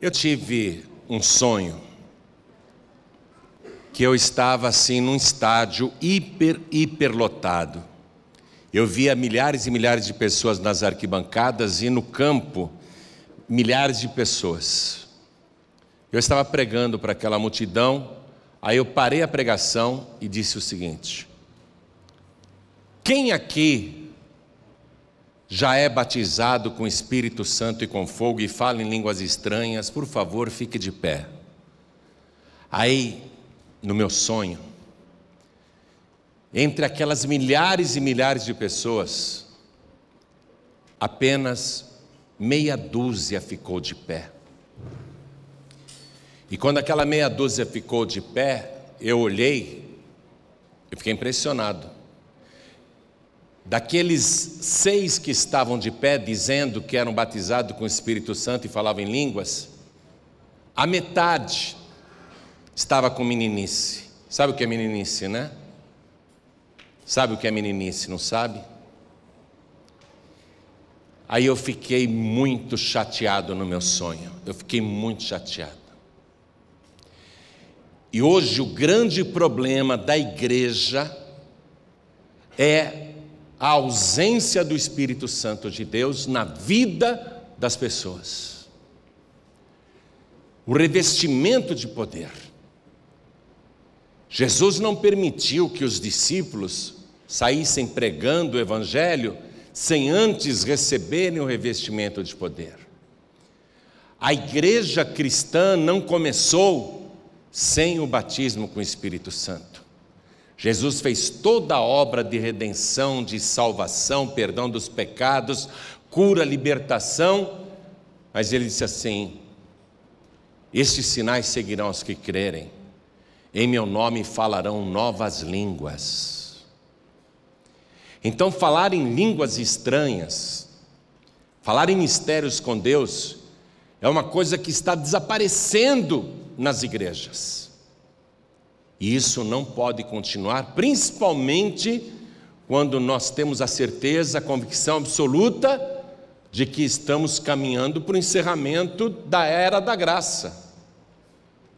Eu tive um sonho que eu estava assim num estádio hiper, hiper lotado. Eu via milhares e milhares de pessoas nas arquibancadas e no campo, milhares de pessoas. Eu estava pregando para aquela multidão, aí eu parei a pregação e disse o seguinte: Quem aqui já é batizado com Espírito Santo e com fogo e fala em línguas estranhas, por favor, fique de pé. Aí, no meu sonho, entre aquelas milhares e milhares de pessoas, apenas meia dúzia ficou de pé. E quando aquela meia dúzia ficou de pé, eu olhei, eu fiquei impressionado. Daqueles seis que estavam de pé, dizendo que eram batizados com o Espírito Santo e falavam em línguas, a metade estava com meninice. Sabe o que é meninice, né? Sabe o que é meninice, não sabe? Aí eu fiquei muito chateado no meu sonho. Eu fiquei muito chateado. E hoje o grande problema da igreja é a ausência do Espírito Santo de Deus na vida das pessoas. O revestimento de poder. Jesus não permitiu que os discípulos saíssem pregando o Evangelho sem antes receberem o revestimento de poder. A igreja cristã não começou sem o batismo com o Espírito Santo. Jesus fez toda a obra de redenção, de salvação, perdão dos pecados, cura, libertação, mas ele disse assim: Estes sinais seguirão os que crerem, em meu nome falarão novas línguas. Então, falar em línguas estranhas, falar em mistérios com Deus, é uma coisa que está desaparecendo nas igrejas. E isso não pode continuar, principalmente quando nós temos a certeza, a convicção absoluta de que estamos caminhando para o encerramento da era da graça.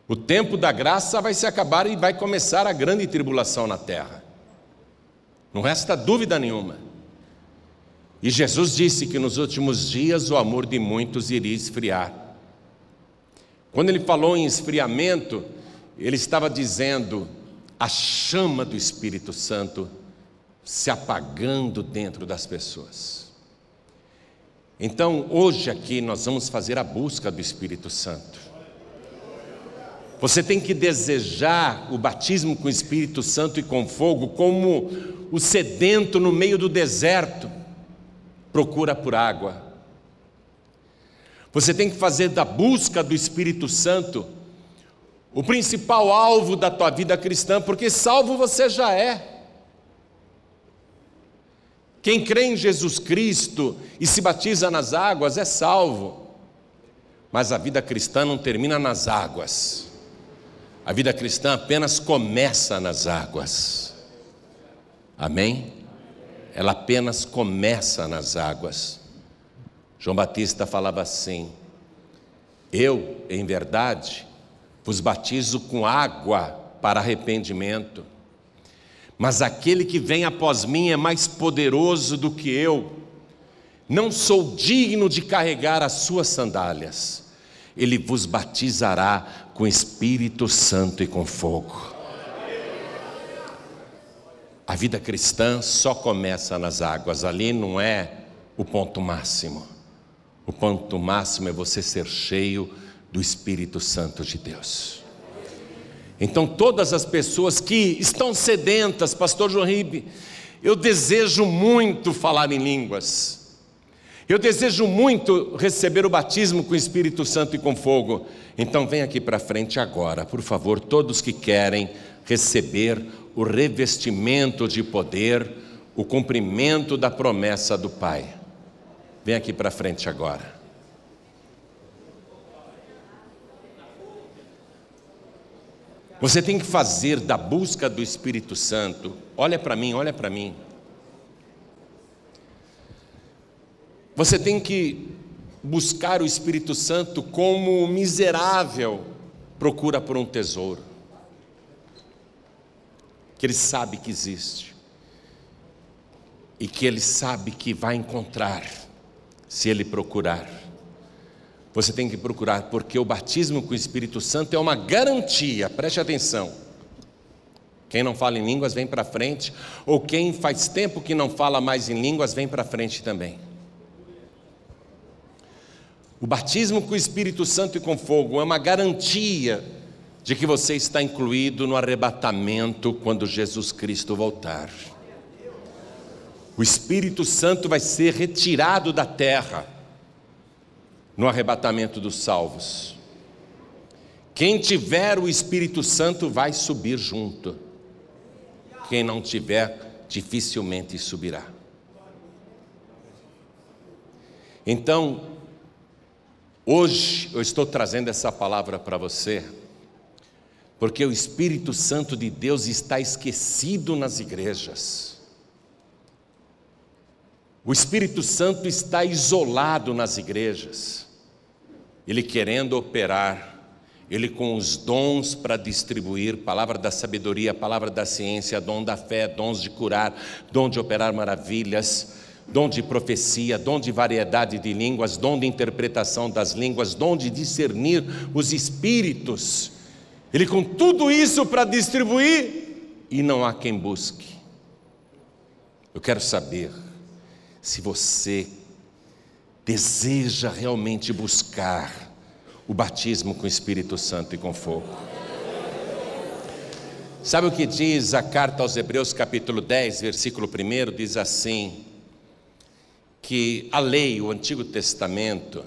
O tempo da graça vai se acabar e vai começar a grande tribulação na terra. Não resta dúvida nenhuma. E Jesus disse que nos últimos dias o amor de muitos iria esfriar. Quando ele falou em esfriamento, ele estava dizendo a chama do Espírito Santo se apagando dentro das pessoas. Então, hoje aqui nós vamos fazer a busca do Espírito Santo. Você tem que desejar o batismo com o Espírito Santo e com fogo, como o sedento no meio do deserto procura por água. Você tem que fazer da busca do Espírito Santo o principal alvo da tua vida cristã, porque salvo você já é. Quem crê em Jesus Cristo e se batiza nas águas é salvo. Mas a vida cristã não termina nas águas. A vida cristã apenas começa nas águas. Amém? Ela apenas começa nas águas. João Batista falava assim: Eu, em verdade, vos batizo com água para arrependimento. Mas aquele que vem após mim é mais poderoso do que eu. Não sou digno de carregar as suas sandálias. Ele vos batizará com Espírito Santo e com fogo. A vida cristã só começa nas águas, ali não é o ponto máximo. O ponto máximo é você ser cheio do Espírito Santo de Deus. Então, todas as pessoas que estão sedentas, Pastor João Ribe, eu desejo muito falar em línguas, eu desejo muito receber o batismo com o Espírito Santo e com fogo. Então, vem aqui para frente agora, por favor, todos que querem receber o revestimento de poder, o cumprimento da promessa do Pai. Vem aqui para frente agora. Você tem que fazer da busca do Espírito Santo. Olha para mim, olha para mim. Você tem que buscar o Espírito Santo como miserável procura por um tesouro, que ele sabe que existe e que ele sabe que vai encontrar se ele procurar. Você tem que procurar, porque o batismo com o Espírito Santo é uma garantia, preste atenção. Quem não fala em línguas vem para frente, ou quem faz tempo que não fala mais em línguas vem para frente também. O batismo com o Espírito Santo e com fogo é uma garantia de que você está incluído no arrebatamento quando Jesus Cristo voltar. O Espírito Santo vai ser retirado da terra no arrebatamento dos salvos. Quem tiver o Espírito Santo vai subir junto. Quem não tiver, dificilmente subirá. Então, hoje eu estou trazendo essa palavra para você, porque o Espírito Santo de Deus está esquecido nas igrejas. O Espírito Santo está isolado nas igrejas ele querendo operar, ele com os dons para distribuir, palavra da sabedoria, palavra da ciência, dom da fé, dons de curar, dom de operar maravilhas, dom de profecia, dom de variedade de línguas, dom de interpretação das línguas, dom de discernir os espíritos. Ele com tudo isso para distribuir e não há quem busque. Eu quero saber se você deseja realmente buscar o batismo com o Espírito Santo e com fogo. Sabe o que diz a carta aos Hebreus, capítulo 10, versículo 1? Diz assim: que a lei, o Antigo Testamento,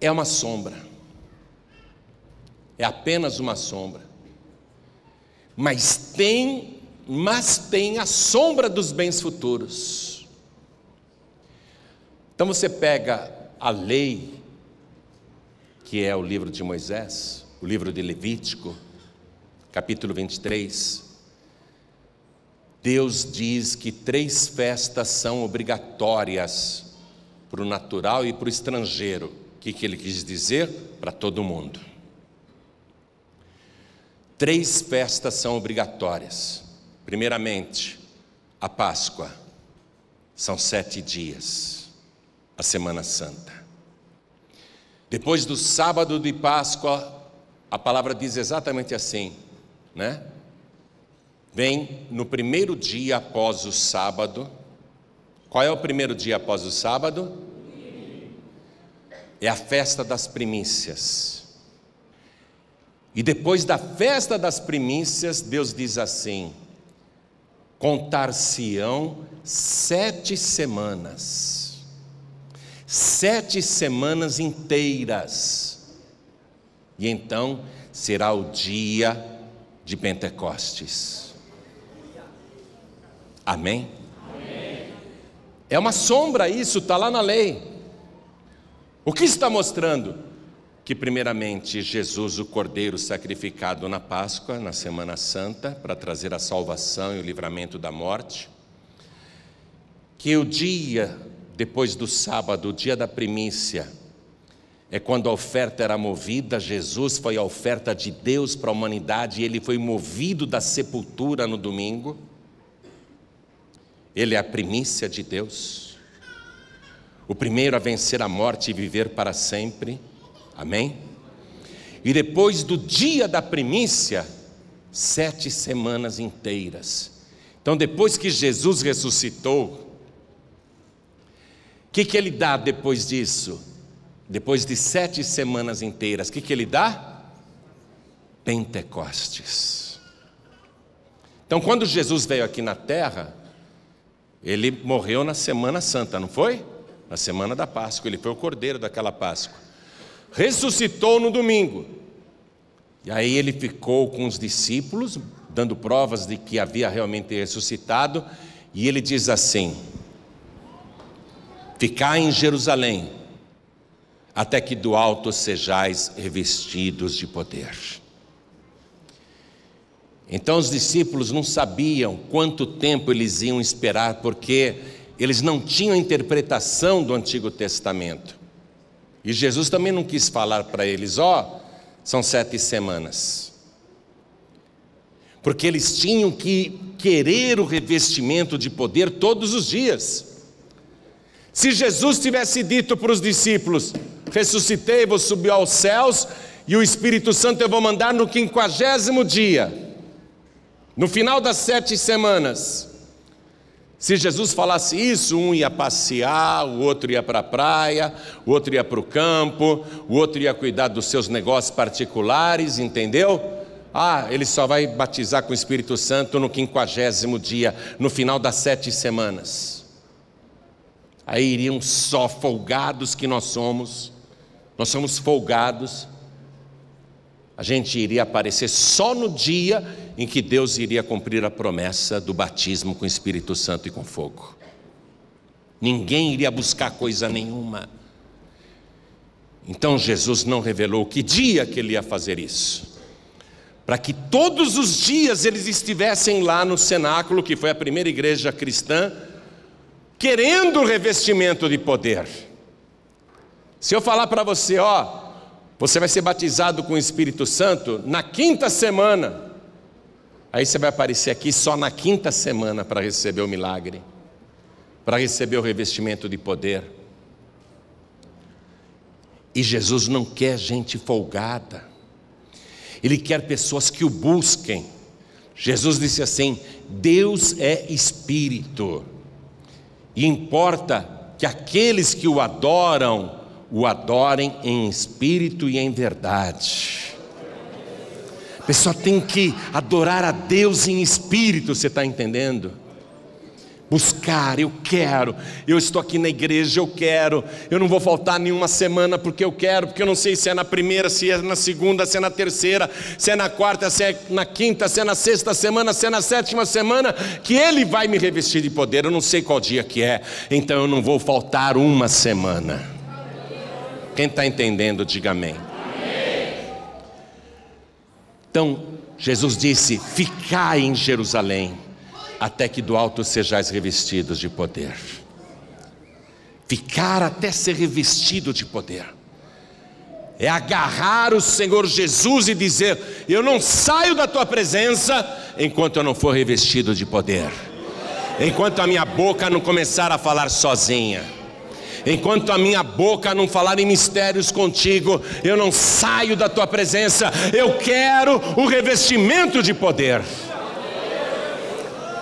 é uma sombra, é apenas uma sombra, mas tem, mas tem a sombra dos bens futuros. Então você pega a lei, que é o livro de Moisés, o livro de Levítico, capítulo 23. Deus diz que três festas são obrigatórias para o natural e para o estrangeiro. O que, que ele quis dizer? Para todo mundo. Três festas são obrigatórias. Primeiramente, a Páscoa, são sete dias a Semana Santa. Depois do sábado de Páscoa, a palavra diz exatamente assim, né? Vem no primeiro dia após o sábado. Qual é o primeiro dia após o sábado? É a festa das primícias. E depois da festa das primícias, Deus diz assim: contar-se-ão sete semanas sete semanas inteiras. E então será o dia de Pentecostes. Amém? Amém. É uma sombra isso, está lá na lei. O que está mostrando? Que, primeiramente, Jesus, o Cordeiro sacrificado na Páscoa, na Semana Santa, para trazer a salvação e o livramento da morte, que o dia depois do sábado, o dia da primícia, é quando a oferta era movida, Jesus foi a oferta de Deus para a humanidade e ele foi movido da sepultura no domingo. Ele é a primícia de Deus, o primeiro a vencer a morte e viver para sempre. Amém? E depois do dia da primícia, sete semanas inteiras. Então, depois que Jesus ressuscitou, que, que ele dá depois disso? Depois de sete semanas inteiras, o que, que ele dá? Pentecostes. Então, quando Jesus veio aqui na terra, ele morreu na Semana Santa, não foi? Na semana da Páscoa, ele foi o cordeiro daquela Páscoa. Ressuscitou no domingo. E aí ele ficou com os discípulos, dando provas de que havia realmente ressuscitado, e ele diz assim: Ficai em Jerusalém, até que do alto sejais revestidos de poder. Então os discípulos não sabiam quanto tempo eles iam esperar, porque eles não tinham interpretação do Antigo Testamento. E Jesus também não quis falar para eles: ó, oh, são sete semanas. Porque eles tinham que querer o revestimento de poder todos os dias. Se Jesus tivesse dito para os discípulos: ressuscitei, vou subir aos céus, e o Espírito Santo eu vou mandar no quinquagésimo dia, no final das sete semanas. Se Jesus falasse isso, um ia passear, o outro ia para a praia, o outro ia para o campo, o outro ia cuidar dos seus negócios particulares, entendeu? Ah, ele só vai batizar com o Espírito Santo no quinquagésimo dia, no final das sete semanas. Aí iriam só folgados que nós somos, nós somos folgados, a gente iria aparecer só no dia em que Deus iria cumprir a promessa do batismo com o Espírito Santo e com fogo. Ninguém iria buscar coisa nenhuma. Então Jesus não revelou que dia que ele ia fazer isso. Para que todos os dias eles estivessem lá no cenáculo, que foi a primeira igreja cristã, querendo o revestimento de poder. Se eu falar para você, ó, você vai ser batizado com o Espírito Santo na quinta semana. Aí você vai aparecer aqui só na quinta semana para receber o milagre, para receber o revestimento de poder. E Jesus não quer gente folgada, Ele quer pessoas que o busquem. Jesus disse assim: Deus é espírito, e importa que aqueles que o adoram o adorem em espírito e em verdade. A pessoa tem que adorar a Deus em espírito, você está entendendo? Buscar, eu quero, eu estou aqui na igreja, eu quero, eu não vou faltar nenhuma semana porque eu quero, porque eu não sei se é na primeira, se é na segunda, se é na terceira, se é na quarta, se é na quinta, se é na sexta semana, se é na sétima semana, que Ele vai me revestir de poder, eu não sei qual dia que é, então eu não vou faltar uma semana. Quem está entendendo, diga amém. Então, Jesus disse: Ficai em Jerusalém, até que do alto sejais revestidos de poder. Ficar até ser revestido de poder. É agarrar o Senhor Jesus e dizer: Eu não saio da tua presença enquanto eu não for revestido de poder, enquanto a minha boca não começar a falar sozinha enquanto a minha boca não falar em mistérios contigo, eu não saio da tua presença. Eu quero o revestimento de poder.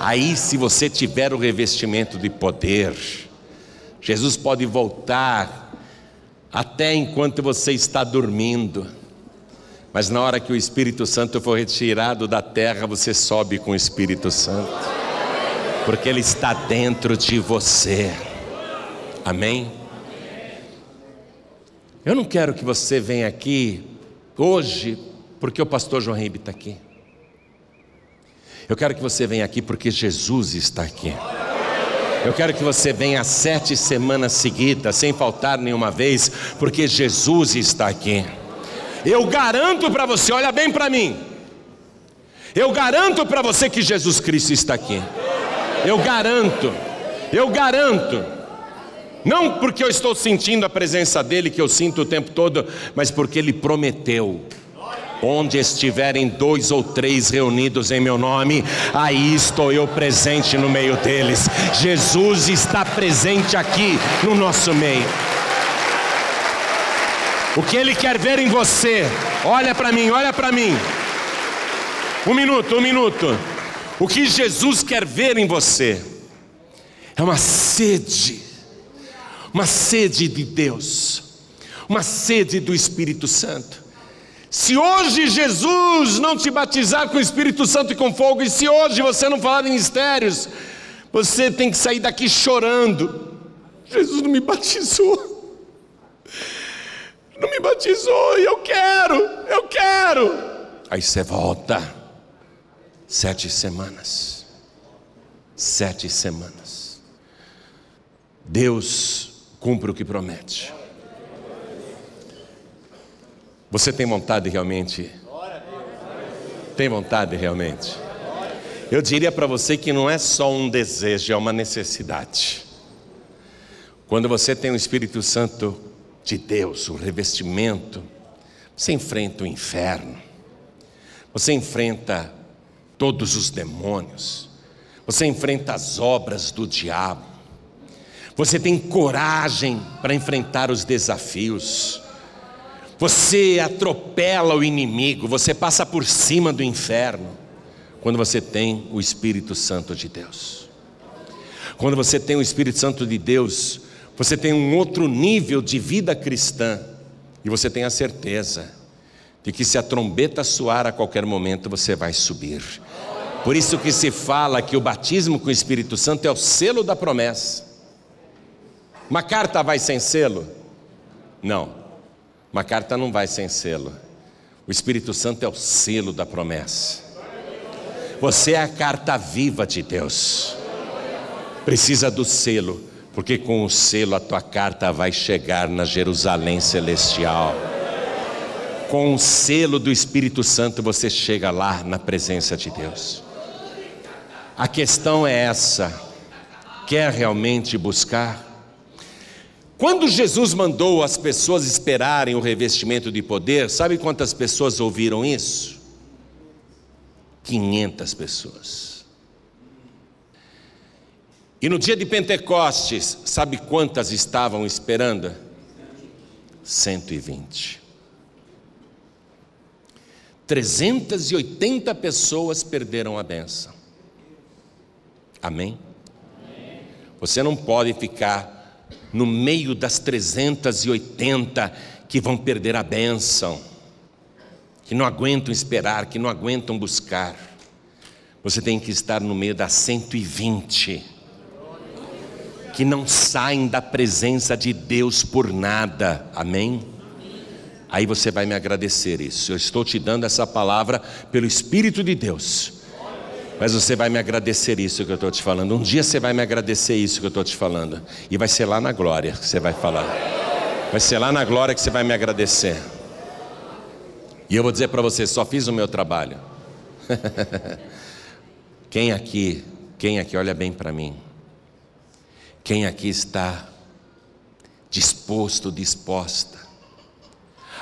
Aí, se você tiver o revestimento de poder, Jesus pode voltar até enquanto você está dormindo. Mas na hora que o Espírito Santo for retirado da terra, você sobe com o Espírito Santo, porque ele está dentro de você. Amém? Eu não quero que você venha aqui hoje porque o pastor João Ribe está aqui. Eu quero que você venha aqui porque Jesus está aqui. Eu quero que você venha sete semanas seguidas, sem faltar nenhuma vez, porque Jesus está aqui. Eu garanto para você, olha bem para mim. Eu garanto para você que Jesus Cristo está aqui. Eu garanto. Eu garanto. Não porque eu estou sentindo a presença dele, que eu sinto o tempo todo, mas porque ele prometeu. Onde estiverem dois ou três reunidos em meu nome, aí estou eu presente no meio deles. Jesus está presente aqui no nosso meio. O que Ele quer ver em você, olha para mim, olha para mim. Um minuto, um minuto. O que Jesus quer ver em você é uma sede uma sede de Deus, uma sede do Espírito Santo. Se hoje Jesus não te batizar com o Espírito Santo e com fogo, e se hoje você não falar em mistérios, você tem que sair daqui chorando. Jesus não me batizou. Não me batizou e eu quero, eu quero. Aí você volta. Sete semanas. Sete semanas. Deus cumpre o que promete. Você tem vontade realmente? Tem vontade realmente? Eu diria para você que não é só um desejo, é uma necessidade. Quando você tem o Espírito Santo de Deus, o revestimento, você enfrenta o inferno, você enfrenta todos os demônios, você enfrenta as obras do diabo, você tem coragem para enfrentar os desafios, você atropela o inimigo, você passa por cima do inferno, quando você tem o Espírito Santo de Deus. Quando você tem o Espírito Santo de Deus, você tem um outro nível de vida cristã e você tem a certeza de que se a trombeta soar a qualquer momento você vai subir. Por isso que se fala que o batismo com o Espírito Santo é o selo da promessa. Uma carta vai sem selo? Não. Uma carta não vai sem selo. O Espírito Santo é o selo da promessa. Você é a carta viva de Deus. Precisa do selo, porque com o selo a tua carta vai chegar na Jerusalém celestial. Com o selo do Espírito Santo você chega lá na presença de Deus. A questão é essa: quer realmente buscar? Quando Jesus mandou as pessoas esperarem o revestimento de poder, sabe quantas pessoas ouviram isso? 500 pessoas. E no dia de Pentecostes, sabe quantas estavam esperando? 120. 380 pessoas perderam a benção. Amém? Você não pode ficar no meio das 380 que vão perder a bênção, que não aguentam esperar, que não aguentam buscar. Você tem que estar no meio das 120 que não saem da presença de Deus por nada. Amém? Aí você vai me agradecer isso. Eu estou te dando essa palavra pelo Espírito de Deus mas você vai me agradecer isso que eu estou te falando. Um dia você vai me agradecer isso que eu estou te falando. E vai ser lá na glória que você vai falar. Vai ser lá na glória que você vai me agradecer. E eu vou dizer para você: só fiz o meu trabalho. quem aqui, quem aqui, olha bem para mim. Quem aqui está disposto, disposta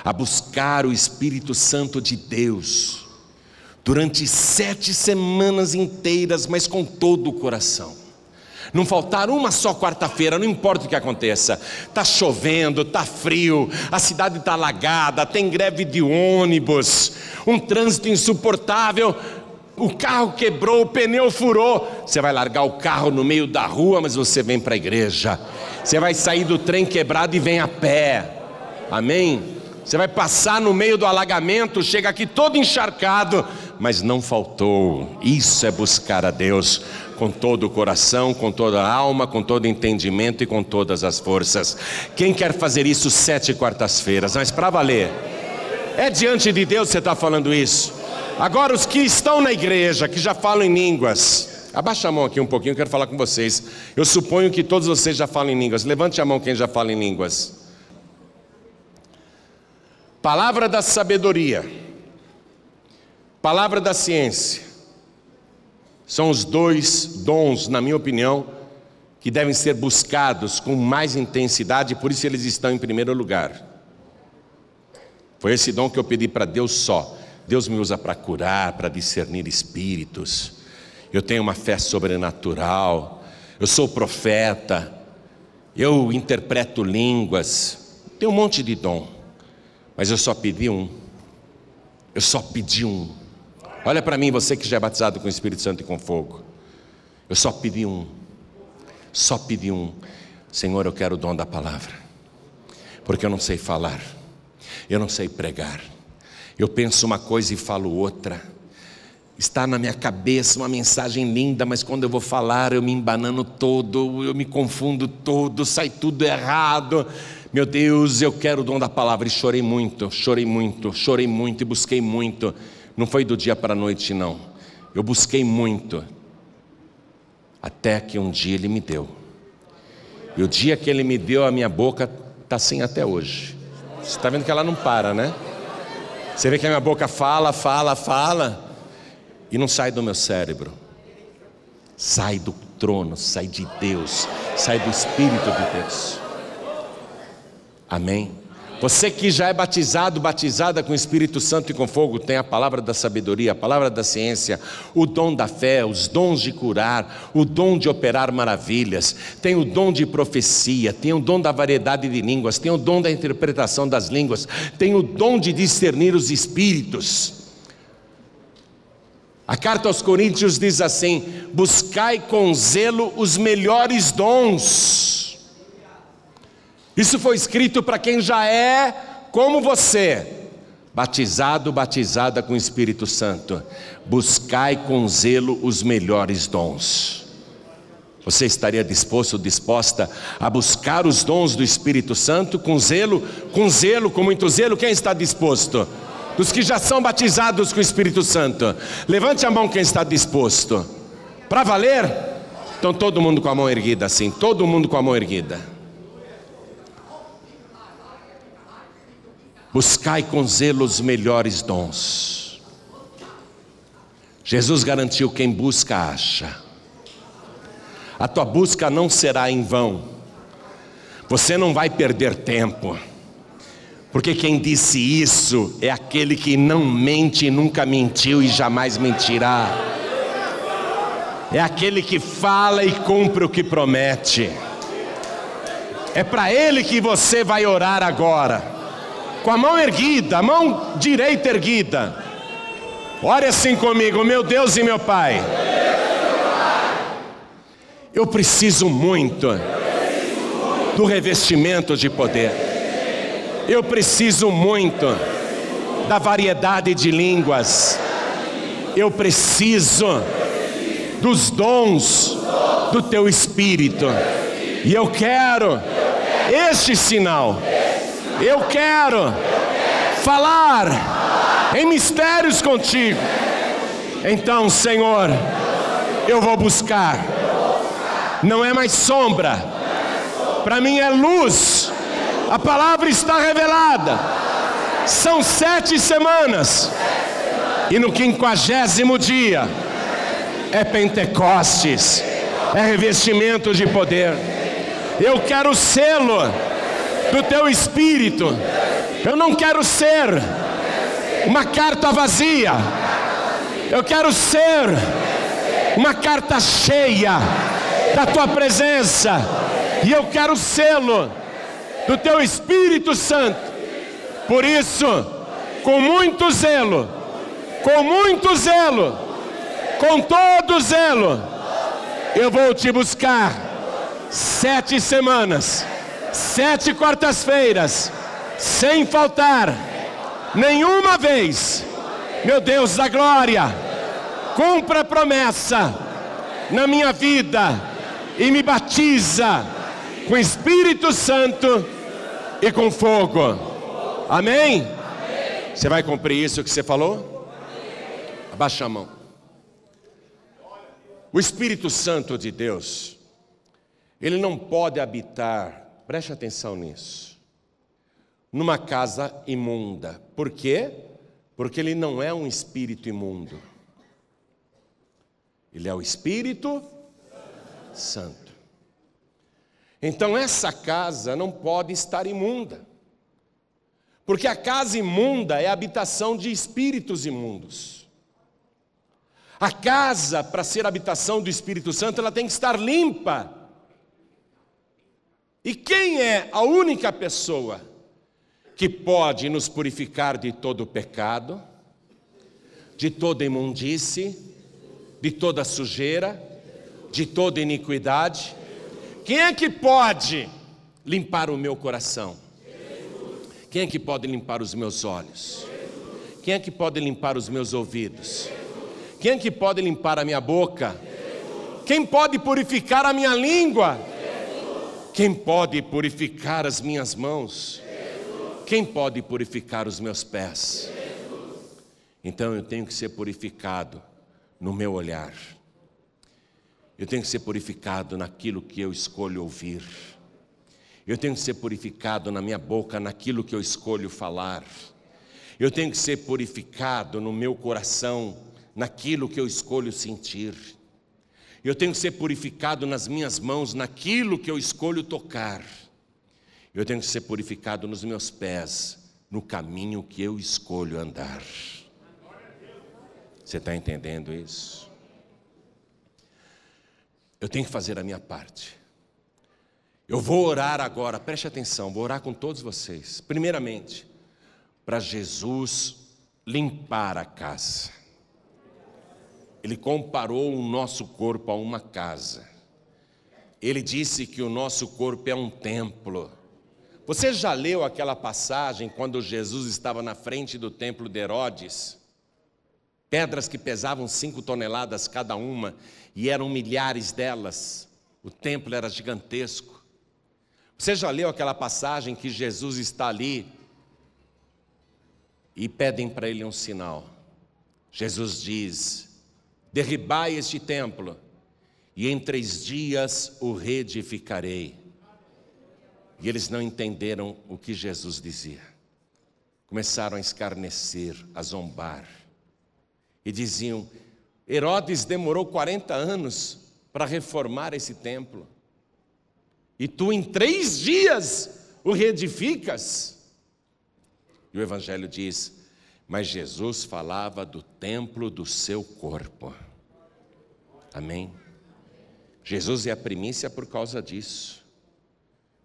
a buscar o Espírito Santo de Deus durante sete semanas inteiras, mas com todo o coração. Não faltar uma só quarta-feira, não importa o que aconteça. Está chovendo, está frio, a cidade está alagada, tem greve de ônibus, um trânsito insuportável, o carro quebrou, o pneu furou. Você vai largar o carro no meio da rua, mas você vem para a igreja. Você vai sair do trem quebrado e vem a pé. Amém? Você vai passar no meio do alagamento, chega aqui todo encharcado, mas não faltou. Isso é buscar a Deus com todo o coração, com toda a alma, com todo entendimento e com todas as forças. Quem quer fazer isso sete quartas-feiras? Mas para valer. É diante de Deus que você está falando isso. Agora, os que estão na igreja, que já falam em línguas, abaixa a mão aqui um pouquinho, eu quero falar com vocês. Eu suponho que todos vocês já falam em línguas. Levante a mão quem já fala em línguas. Palavra da sabedoria, palavra da ciência, são os dois dons, na minha opinião, que devem ser buscados com mais intensidade, por isso eles estão em primeiro lugar. Foi esse dom que eu pedi para Deus só. Deus me usa para curar, para discernir espíritos. Eu tenho uma fé sobrenatural. Eu sou profeta. Eu interpreto línguas. Tem um monte de dom. Mas eu só pedi um. Eu só pedi um. Olha para mim, você que já é batizado com o Espírito Santo e com fogo. Eu só pedi um. Só pedi um. Senhor, eu quero o dom da palavra. Porque eu não sei falar. Eu não sei pregar. Eu penso uma coisa e falo outra. Está na minha cabeça uma mensagem linda, mas quando eu vou falar, eu me embanano todo, eu me confundo todo, sai tudo errado. Meu Deus, eu quero o dom da palavra. E chorei muito, chorei muito, chorei muito e busquei muito. Não foi do dia para a noite, não. Eu busquei muito. Até que um dia ele me deu. E o dia que ele me deu, a minha boca está assim até hoje. Você está vendo que ela não para, né? Você vê que a minha boca fala, fala, fala, e não sai do meu cérebro. Sai do trono, sai de Deus, sai do Espírito de Deus. Amém? Você que já é batizado, batizada com o Espírito Santo e com fogo, tem a palavra da sabedoria, a palavra da ciência, o dom da fé, os dons de curar, o dom de operar maravilhas, tem o dom de profecia, tem o dom da variedade de línguas, tem o dom da interpretação das línguas, tem o dom de discernir os espíritos. A carta aos Coríntios diz assim: buscai com zelo os melhores dons isso foi escrito para quem já é como você, batizado, batizada com o Espírito Santo. Buscai com zelo os melhores dons. Você estaria disposto, disposta a buscar os dons do Espírito Santo com zelo, com zelo, com muito zelo? Quem está disposto? Dos que já são batizados com o Espírito Santo. Levante a mão quem está disposto. Para valer? Então todo mundo com a mão erguida assim, todo mundo com a mão erguida. Buscai com zelo os melhores dons. Jesus garantiu: quem busca, acha. A tua busca não será em vão. Você não vai perder tempo. Porque quem disse isso é aquele que não mente, nunca mentiu e jamais mentirá. É aquele que fala e cumpre o que promete. É para ele que você vai orar agora com a mão erguida, a mão direita erguida. Ore assim comigo, meu Deus e meu Pai. Eu preciso muito do revestimento de poder. Eu preciso muito da variedade de línguas. Eu preciso dos dons do teu espírito. E eu quero este sinal eu quero falar em mistérios contigo. Então, Senhor, eu vou buscar. Não é mais sombra, para mim é luz. A palavra está revelada. São sete semanas, e no quinquagésimo dia é Pentecostes, é revestimento de poder. Eu quero selo do teu espírito. Eu não quero ser uma carta vazia. Eu quero ser uma carta cheia da tua presença. E eu quero selo do teu Espírito Santo. Por isso, com muito zelo, com muito zelo, com todo zelo, eu vou te buscar sete semanas sete quartas-feiras, sem faltar nenhuma vez. Meu Deus da glória, cumpra a promessa na minha vida e me batiza com Espírito Santo e com fogo. Amém? Você vai cumprir isso que você falou? Abaixa a mão. O Espírito Santo de Deus, ele não pode habitar Preste atenção nisso. Numa casa imunda. Por quê? Porque ele não é um espírito imundo. Ele é o Espírito Santo. Então essa casa não pode estar imunda. Porque a casa imunda é a habitação de espíritos imundos. A casa, para ser habitação do Espírito Santo, ela tem que estar limpa. E quem é a única pessoa que pode nos purificar de todo pecado, de toda imundície, de toda sujeira, de toda iniquidade? Quem é que pode limpar o meu coração? Quem é que pode limpar os meus olhos? Quem é que pode limpar os meus ouvidos? Quem é que pode limpar a minha boca? Quem pode purificar a minha língua? Quem pode purificar as minhas mãos? Quem pode purificar os meus pés? Então eu tenho que ser purificado no meu olhar. Eu tenho que ser purificado naquilo que eu escolho ouvir. Eu tenho que ser purificado na minha boca, naquilo que eu escolho falar. Eu tenho que ser purificado no meu coração, naquilo que eu escolho sentir. Eu tenho que ser purificado nas minhas mãos, naquilo que eu escolho tocar. Eu tenho que ser purificado nos meus pés, no caminho que eu escolho andar. Você está entendendo isso? Eu tenho que fazer a minha parte. Eu vou orar agora, preste atenção, vou orar com todos vocês. Primeiramente, para Jesus limpar a casa. Ele comparou o nosso corpo a uma casa. Ele disse que o nosso corpo é um templo. Você já leu aquela passagem quando Jesus estava na frente do templo de Herodes? Pedras que pesavam cinco toneladas cada uma, e eram milhares delas. O templo era gigantesco. Você já leu aquela passagem que Jesus está ali e pedem para ele um sinal? Jesus diz: Derribai este templo, e em três dias o reedificarei. E eles não entenderam o que Jesus dizia. Começaram a escarnecer, a zombar. E diziam: Herodes demorou 40 anos para reformar esse templo. E tu em três dias o reedificas? E o Evangelho diz: Mas Jesus falava do templo do seu corpo. Amém? Jesus é a primícia por causa disso.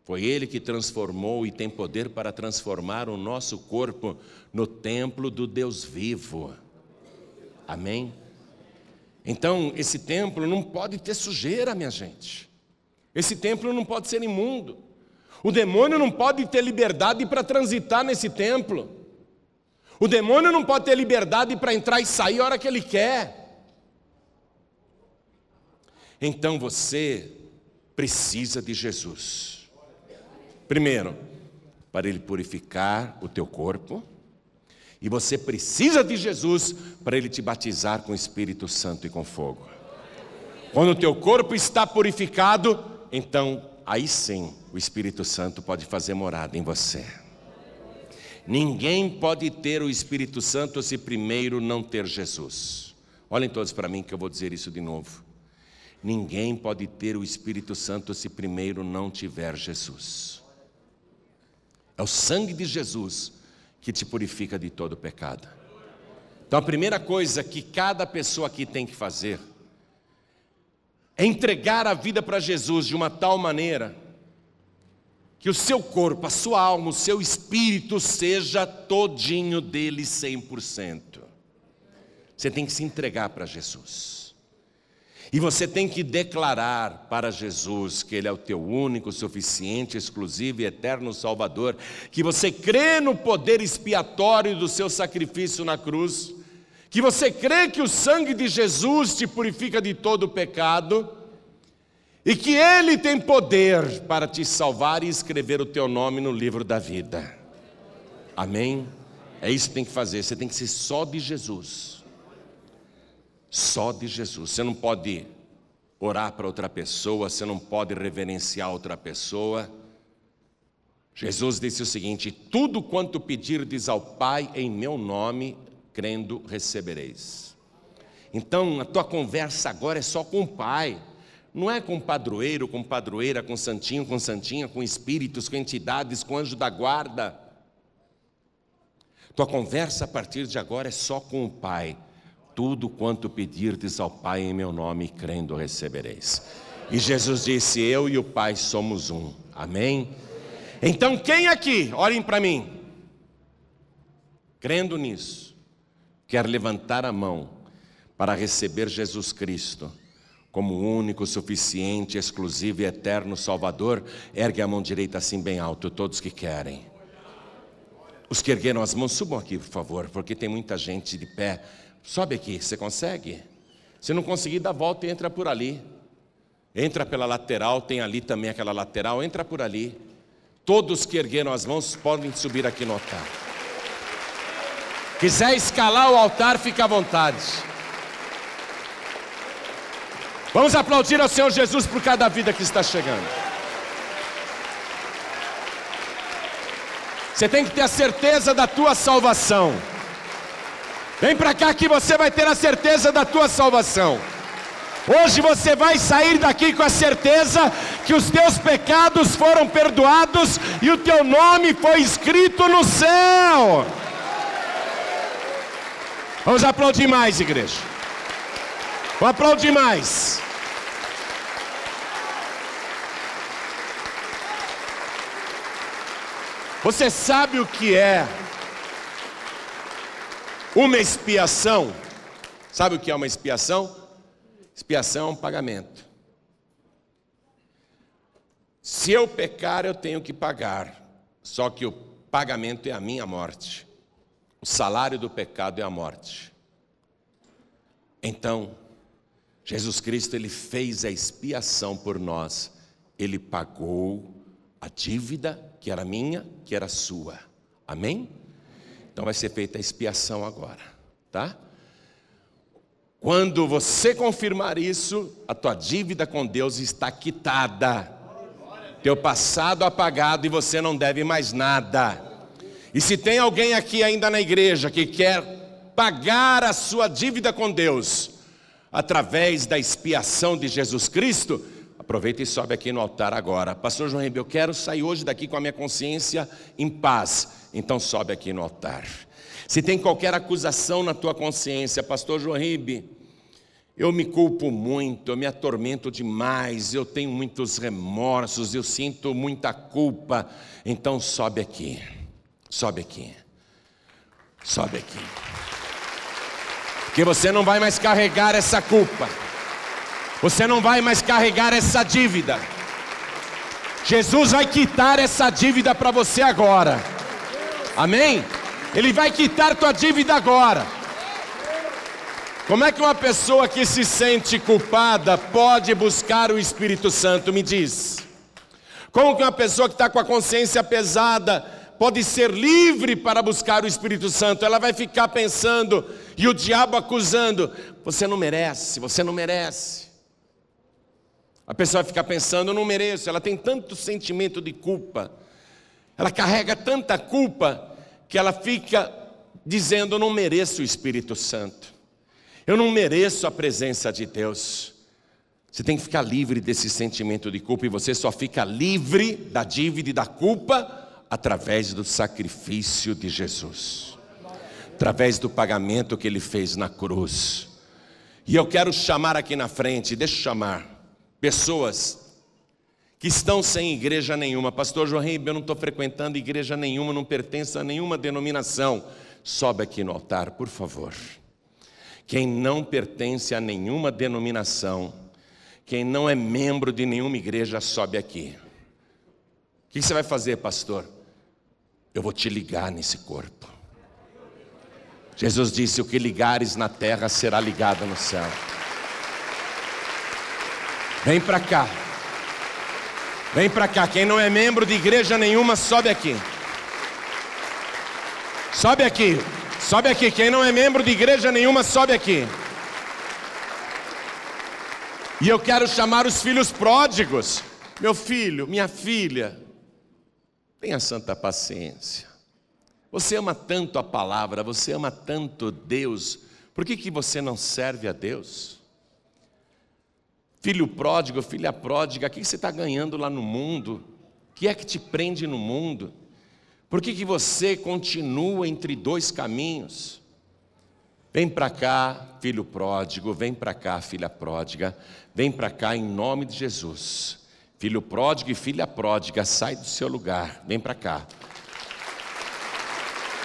Foi Ele que transformou e tem poder para transformar o nosso corpo no templo do Deus vivo. Amém? Então, esse templo não pode ter sujeira, minha gente. Esse templo não pode ser imundo. O demônio não pode ter liberdade para transitar nesse templo. O demônio não pode ter liberdade para entrar e sair a hora que ele quer. Então você precisa de Jesus. Primeiro, para ele purificar o teu corpo. E você precisa de Jesus para ele te batizar com o Espírito Santo e com fogo. Quando o teu corpo está purificado, então aí sim o Espírito Santo pode fazer morada em você. Ninguém pode ter o Espírito Santo se primeiro não ter Jesus. Olhem todos para mim que eu vou dizer isso de novo. Ninguém pode ter o Espírito Santo se primeiro não tiver Jesus. É o sangue de Jesus que te purifica de todo pecado. Então a primeira coisa que cada pessoa aqui tem que fazer é entregar a vida para Jesus de uma tal maneira que o seu corpo, a sua alma, o seu espírito seja todinho dele 100%. Você tem que se entregar para Jesus. E você tem que declarar para Jesus que Ele é o teu único, suficiente, exclusivo e eterno Salvador, que você crê no poder expiatório do seu sacrifício na cruz, que você crê que o sangue de Jesus te purifica de todo o pecado, e que Ele tem poder para te salvar e escrever o teu nome no livro da vida. Amém? É isso que tem que fazer, você tem que ser só de Jesus. Só de Jesus. Você não pode orar para outra pessoa, você não pode reverenciar outra pessoa. Jesus disse o seguinte: Tudo quanto pedirdes ao Pai em meu nome, crendo, recebereis. Então, a tua conversa agora é só com o Pai. Não é com padroeiro, com padroeira, com santinho, com santinha, com espíritos, com entidades, com anjo da guarda. Tua conversa a partir de agora é só com o Pai tudo quanto pedirdes ao Pai em meu nome, crendo recebereis. E Jesus disse: Eu e o Pai somos um. Amém? Então, quem aqui, olhem para mim, crendo nisso, quer levantar a mão para receber Jesus Cristo como único, suficiente, exclusivo e eterno Salvador, ergue a mão direita assim bem alto, todos que querem. Os que ergueram as mãos, subam aqui, por favor, porque tem muita gente de pé Sobe aqui, você consegue? Se não conseguir, dá volta e entra por ali. Entra pela lateral, tem ali também aquela lateral, entra por ali. Todos que ergueram as mãos podem subir aqui no altar. Quiser escalar o altar, fica à vontade. Vamos aplaudir ao Senhor Jesus por cada vida que está chegando. Você tem que ter a certeza da tua salvação. Vem para cá que você vai ter a certeza da tua salvação. Hoje você vai sair daqui com a certeza que os teus pecados foram perdoados e o teu nome foi escrito no céu. Vamos aplaudir mais, igreja. Vamos aplaudir mais. Você sabe o que é uma expiação? Sabe o que é uma expiação? Expiação é um pagamento. Se eu pecar, eu tenho que pagar. Só que o pagamento é a minha morte. O salário do pecado é a morte. Então, Jesus Cristo ele fez a expiação por nós. Ele pagou a dívida que era minha, que era sua. Amém? Então vai ser feita a expiação agora, tá? Quando você confirmar isso, a tua dívida com Deus está quitada. Teu passado apagado e você não deve mais nada. E se tem alguém aqui ainda na igreja que quer pagar a sua dívida com Deus através da expiação de Jesus Cristo, aproveita e sobe aqui no altar agora. Pastor João Ribeiro, eu quero sair hoje daqui com a minha consciência em paz. Então sobe aqui no altar. Se tem qualquer acusação na tua consciência, Pastor João Ribeiro, eu me culpo muito, eu me atormento demais, eu tenho muitos remorsos, eu sinto muita culpa. Então sobe aqui. Sobe aqui. Sobe aqui. Porque você não vai mais carregar essa culpa. Você não vai mais carregar essa dívida. Jesus vai quitar essa dívida para você agora. Amém? Ele vai quitar tua dívida agora. Como é que uma pessoa que se sente culpada pode buscar o Espírito Santo? Me diz. Como que uma pessoa que está com a consciência pesada pode ser livre para buscar o Espírito Santo. Ela vai ficar pensando e o diabo acusando: você não merece, você não merece. A pessoa vai ficar pensando: eu não mereço. Ela tem tanto sentimento de culpa, ela carrega tanta culpa que ela fica dizendo: eu não mereço o Espírito Santo, eu não mereço a presença de Deus. Você tem que ficar livre desse sentimento de culpa e você só fica livre da dívida e da culpa através do sacrifício de Jesus, através do pagamento que ele fez na cruz. E eu quero chamar aqui na frente, deixa eu chamar, pessoas que estão sem igreja nenhuma. Pastor João eu não estou frequentando igreja nenhuma, não pertenço a nenhuma denominação. Sobe aqui no altar, por favor. Quem não pertence a nenhuma denominação, quem não é membro de nenhuma igreja, sobe aqui. O que você vai fazer, pastor? eu vou te ligar nesse corpo. Jesus disse: O que ligares na terra será ligado no céu. Vem para cá. Vem para cá. Quem não é membro de igreja nenhuma, sobe aqui. Sobe aqui. Sobe aqui. Quem não é membro de igreja nenhuma, sobe aqui. E eu quero chamar os filhos pródigos. Meu filho, minha filha, Tenha santa paciência. Você ama tanto a palavra, você ama tanto Deus, por que, que você não serve a Deus? Filho pródigo, filha pródiga, o que você está ganhando lá no mundo? O que é que te prende no mundo? Por que, que você continua entre dois caminhos? Vem para cá, filho pródigo, vem para cá, filha pródiga, vem para cá em nome de Jesus. Filho pródigo e filha pródiga, sai do seu lugar, vem para cá.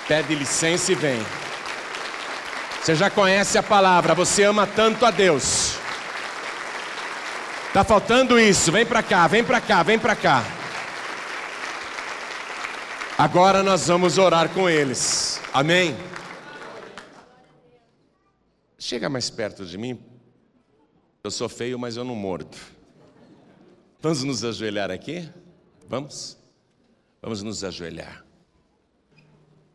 Pede licença e vem. Você já conhece a palavra, você ama tanto a Deus. Tá faltando isso, vem para cá, vem para cá, vem para cá. Agora nós vamos orar com eles. Amém. Chega mais perto de mim. Eu sou feio, mas eu não mordo. Vamos nos ajoelhar aqui? Vamos? Vamos nos ajoelhar.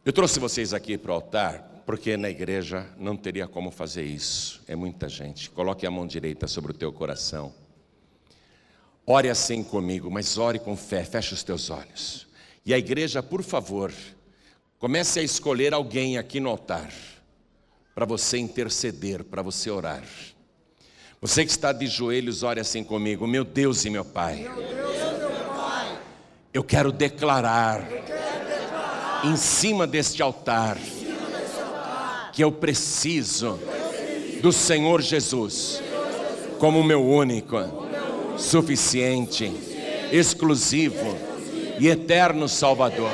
Eu trouxe vocês aqui para o altar porque na igreja não teria como fazer isso. É muita gente. Coloque a mão direita sobre o teu coração. Ore assim comigo, mas ore com fé. Feche os teus olhos. E a igreja, por favor, comece a escolher alguém aqui no altar para você interceder, para você orar. Você que está de joelhos, ore assim comigo. Meu Deus e meu Pai. Eu quero declarar em cima deste altar que eu preciso do Senhor Jesus como meu único, suficiente, exclusivo e eterno Salvador.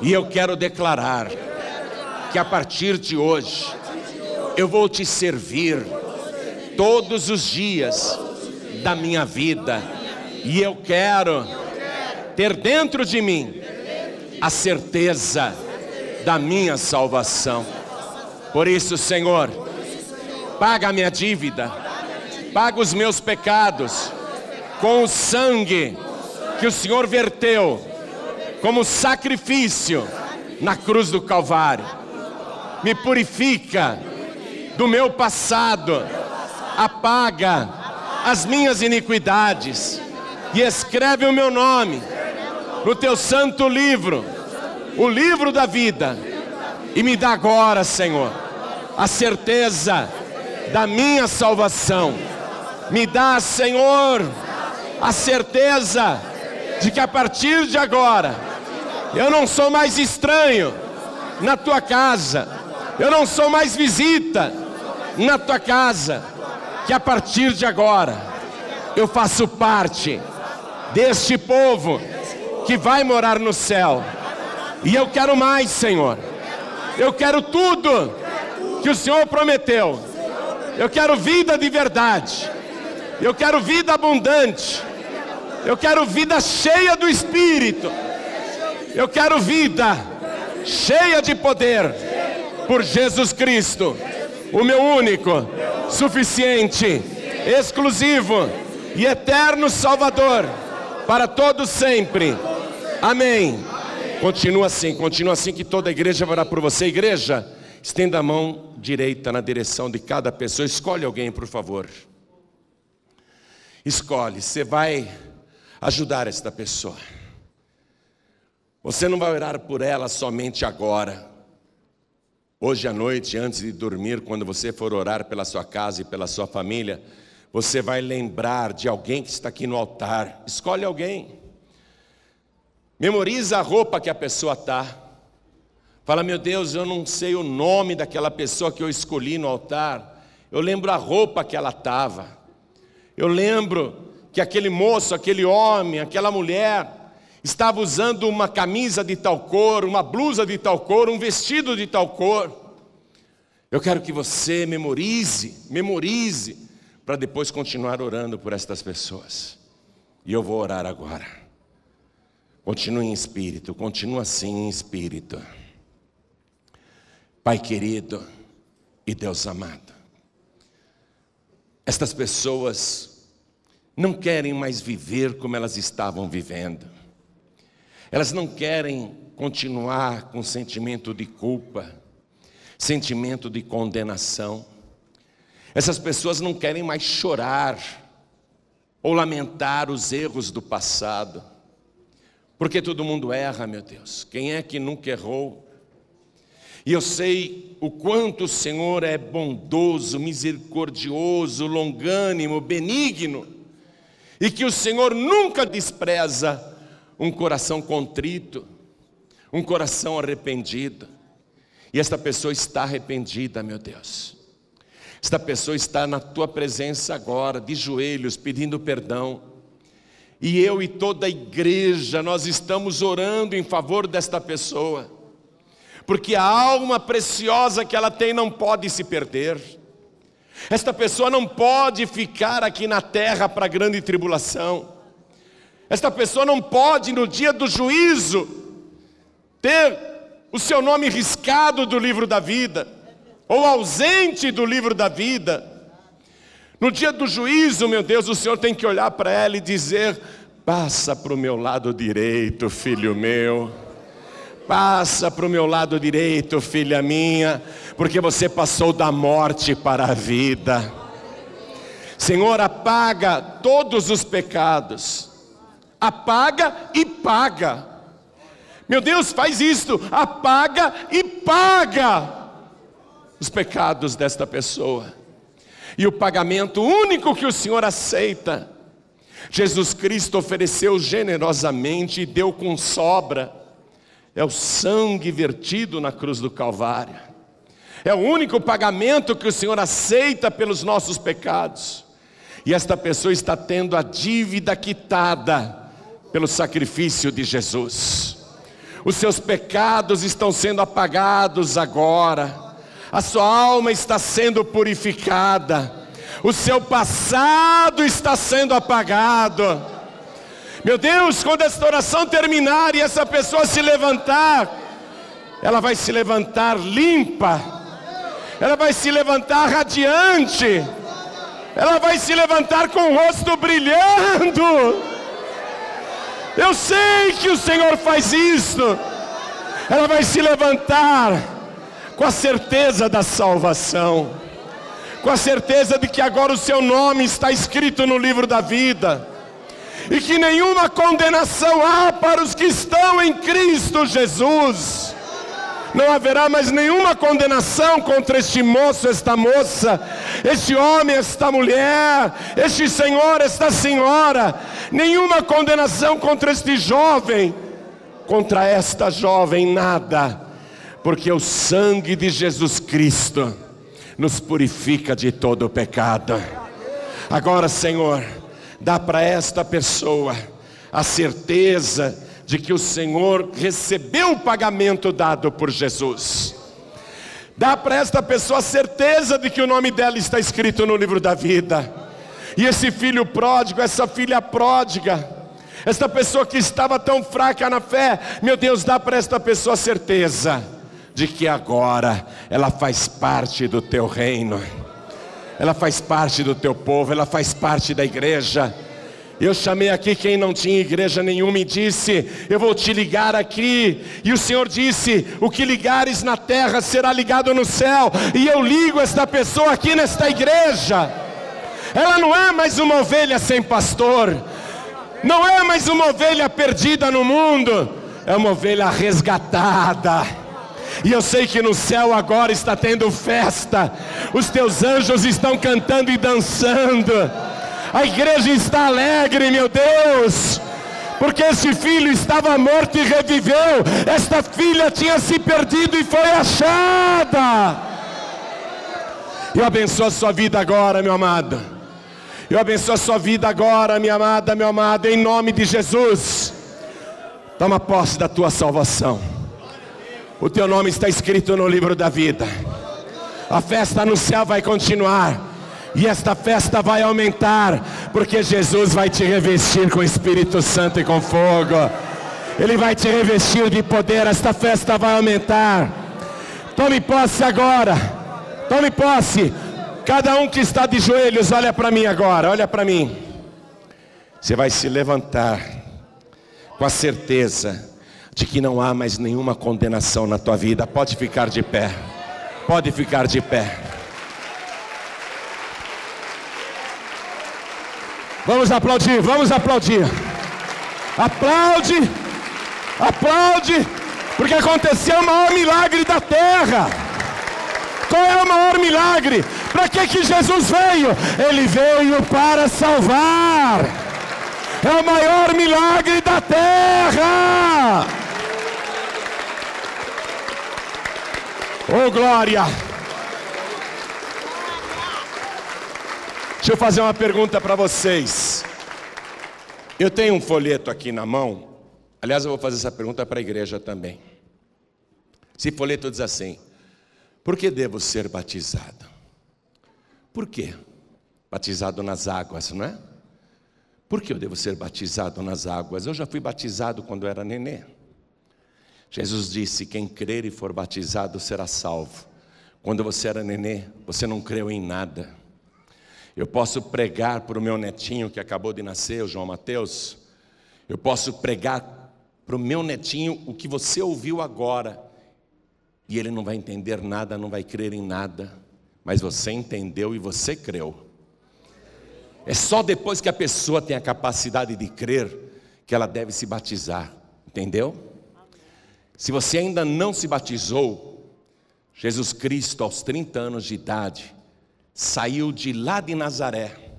E eu quero declarar que a partir de hoje eu vou te servir todos os dias da minha vida. E eu quero ter dentro de mim a certeza da minha salvação. Por isso, Senhor, paga a minha dívida, paga os meus pecados com o sangue que o Senhor verteu como sacrifício na cruz do Calvário. Me purifica do meu passado apaga as minhas iniquidades e escreve o meu nome no teu santo livro, o livro da vida, e me dá agora, Senhor, a certeza da minha salvação. Me dá, Senhor, a certeza de que a partir de agora eu não sou mais estranho na tua casa, eu não sou mais visita na tua casa que a partir de agora eu faço parte deste povo que vai morar no céu. E eu quero mais, Senhor. Eu quero tudo que o Senhor prometeu. Eu quero vida de verdade. Eu quero vida abundante. Eu quero vida cheia do Espírito. Eu quero vida cheia de poder por Jesus Cristo o meu único, suficiente, exclusivo e eterno Salvador, para todos sempre. Amém. Continua assim, continua assim que toda a igreja vai orar por você. Igreja, estenda a mão direita na direção de cada pessoa. Escolhe alguém, por favor. Escolhe, você vai ajudar esta pessoa. Você não vai orar por ela somente agora. Hoje à noite, antes de dormir, quando você for orar pela sua casa e pela sua família, você vai lembrar de alguém que está aqui no altar. Escolhe alguém. Memoriza a roupa que a pessoa está. Fala, meu Deus, eu não sei o nome daquela pessoa que eu escolhi no altar. Eu lembro a roupa que ela estava. Eu lembro que aquele moço, aquele homem, aquela mulher estava usando uma camisa de tal cor, uma blusa de tal cor, um vestido de tal cor. Eu quero que você memorize, memorize, para depois continuar orando por estas pessoas. E eu vou orar agora. Continue em espírito, continue assim em espírito. Pai querido e Deus amado, estas pessoas não querem mais viver como elas estavam vivendo. Elas não querem continuar com sentimento de culpa, sentimento de condenação. Essas pessoas não querem mais chorar ou lamentar os erros do passado, porque todo mundo erra, meu Deus. Quem é que nunca errou? E eu sei o quanto o Senhor é bondoso, misericordioso, longânimo, benigno, e que o Senhor nunca despreza um coração contrito, um coração arrependido. E esta pessoa está arrependida, meu Deus. Esta pessoa está na tua presença agora, de joelhos, pedindo perdão. E eu e toda a igreja, nós estamos orando em favor desta pessoa, porque a alma preciosa que ela tem não pode se perder. Esta pessoa não pode ficar aqui na terra para grande tribulação. Esta pessoa não pode, no dia do juízo, ter o seu nome riscado do livro da vida, ou ausente do livro da vida. No dia do juízo, meu Deus, o Senhor tem que olhar para ela e dizer: passa para o meu lado direito, filho meu. Passa para o meu lado direito, filha minha, porque você passou da morte para a vida. Senhor, apaga todos os pecados apaga e paga. Meu Deus, faz isto, apaga e paga os pecados desta pessoa. E o pagamento único que o Senhor aceita, Jesus Cristo ofereceu generosamente e deu com sobra, é o sangue vertido na cruz do Calvário. É o único pagamento que o Senhor aceita pelos nossos pecados. E esta pessoa está tendo a dívida quitada pelo sacrifício de Jesus. Os seus pecados estão sendo apagados agora a sua alma está sendo purificada, o seu passado está sendo apagado. Meu Deus, quando esta oração terminar e essa pessoa se levantar, ela vai se levantar limpa, ela vai se levantar radiante, ela vai se levantar com o rosto brilhando. Eu sei que o Senhor faz isso, ela vai se levantar com a certeza da salvação, com a certeza de que agora o seu nome está escrito no livro da vida, e que nenhuma condenação há para os que estão em Cristo Jesus. Não haverá mais nenhuma condenação contra este moço, esta moça, este homem, esta mulher, este senhor, esta senhora, nenhuma condenação contra este jovem, contra esta jovem, nada porque o sangue de Jesus Cristo nos purifica de todo o pecado. Agora, Senhor, dá para esta pessoa a certeza de que o Senhor recebeu o pagamento dado por Jesus. Dá para esta pessoa a certeza de que o nome dela está escrito no livro da vida. E esse filho pródigo, essa filha pródiga, esta pessoa que estava tão fraca na fé, meu Deus, dá para esta pessoa a certeza de que agora ela faz parte do teu reino, ela faz parte do teu povo, ela faz parte da igreja. Eu chamei aqui quem não tinha igreja nenhuma e disse: Eu vou te ligar aqui. E o Senhor disse: O que ligares na terra será ligado no céu. E eu ligo esta pessoa aqui nesta igreja. Ela não é mais uma ovelha sem pastor, não é mais uma ovelha perdida no mundo, é uma ovelha resgatada e eu sei que no céu agora está tendo festa. Os teus anjos estão cantando e dançando. A igreja está alegre, meu Deus. Porque esse filho estava morto e reviveu. Esta filha tinha se perdido e foi achada. Eu abençoo a sua vida agora, meu amado. Eu abençoo a sua vida agora, minha amada, meu amado, em nome de Jesus. Toma posse da tua salvação. O teu nome está escrito no livro da vida. A festa no céu vai continuar. E esta festa vai aumentar, porque Jesus vai te revestir com o Espírito Santo e com fogo. Ele vai te revestir de poder. Esta festa vai aumentar. Tome posse agora. Tome posse. Cada um que está de joelhos, olha para mim agora. Olha para mim. Você vai se levantar com a certeza de que não há mais nenhuma condenação na tua vida. Pode ficar de pé. Pode ficar de pé. Vamos aplaudir, vamos aplaudir. Aplaude, aplaude, porque aconteceu o maior milagre da terra. Qual é o maior milagre? Para que, que Jesus veio? Ele veio para salvar. É o maior milagre da terra. Oh glória! Deixa eu fazer uma pergunta para vocês. Eu tenho um folheto aqui na mão. Aliás, eu vou fazer essa pergunta para a igreja também. Esse folheto diz assim: Por que devo ser batizado? Por quê? Batizado nas águas, não é? Por que eu devo ser batizado nas águas? Eu já fui batizado quando era nenê. Jesus disse: Quem crer e for batizado será salvo. Quando você era nenê, você não creu em nada. Eu posso pregar para o meu netinho que acabou de nascer, o João Mateus. Eu posso pregar para o meu netinho o que você ouviu agora. E ele não vai entender nada, não vai crer em nada. Mas você entendeu e você creu. É só depois que a pessoa tem a capacidade de crer que ela deve se batizar. Entendeu? Se você ainda não se batizou, Jesus Cristo, aos 30 anos de idade, saiu de lá de Nazaré,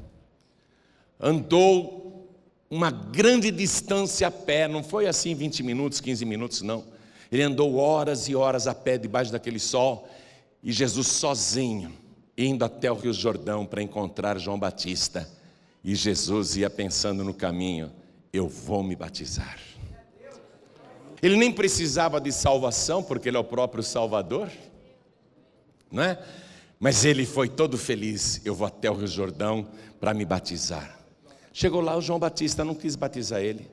andou uma grande distância a pé, não foi assim 20 minutos, 15 minutos, não. Ele andou horas e horas a pé debaixo daquele sol, e Jesus sozinho, indo até o Rio Jordão para encontrar João Batista. E Jesus ia pensando no caminho: eu vou me batizar. Ele nem precisava de salvação, porque ele é o próprio Salvador, não é? Mas ele foi todo feliz. Eu vou até o Rio Jordão para me batizar. Chegou lá, o João Batista não quis batizar ele.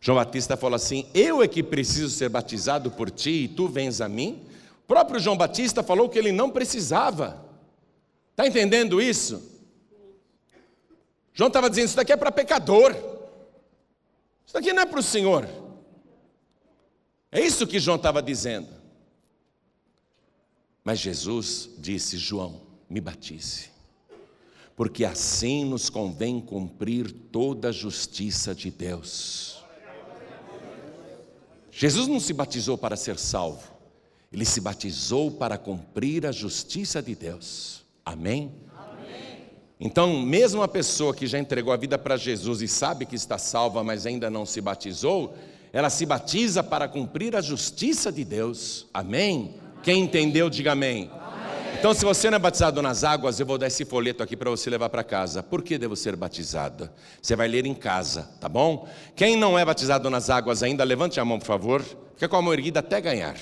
João Batista falou assim: Eu é que preciso ser batizado por ti e tu vens a mim. O próprio João Batista falou que ele não precisava. Está entendendo isso? João estava dizendo: Isso daqui é para pecador. Isso daqui não é para o Senhor. É isso que João estava dizendo. Mas Jesus disse: João, me batize, porque assim nos convém cumprir toda a justiça de Deus. Jesus não se batizou para ser salvo, ele se batizou para cumprir a justiça de Deus. Amém? Amém? Então, mesmo a pessoa que já entregou a vida para Jesus e sabe que está salva, mas ainda não se batizou, ela se batiza para cumprir a justiça de Deus. Amém? Quem entendeu, diga amém. Então, se você não é batizado nas águas, eu vou dar esse folheto aqui para você levar para casa. Por que devo ser batizado? Você vai ler em casa, tá bom? Quem não é batizado nas águas ainda, levante a mão, por favor. Fica com a mão erguida até ganhar.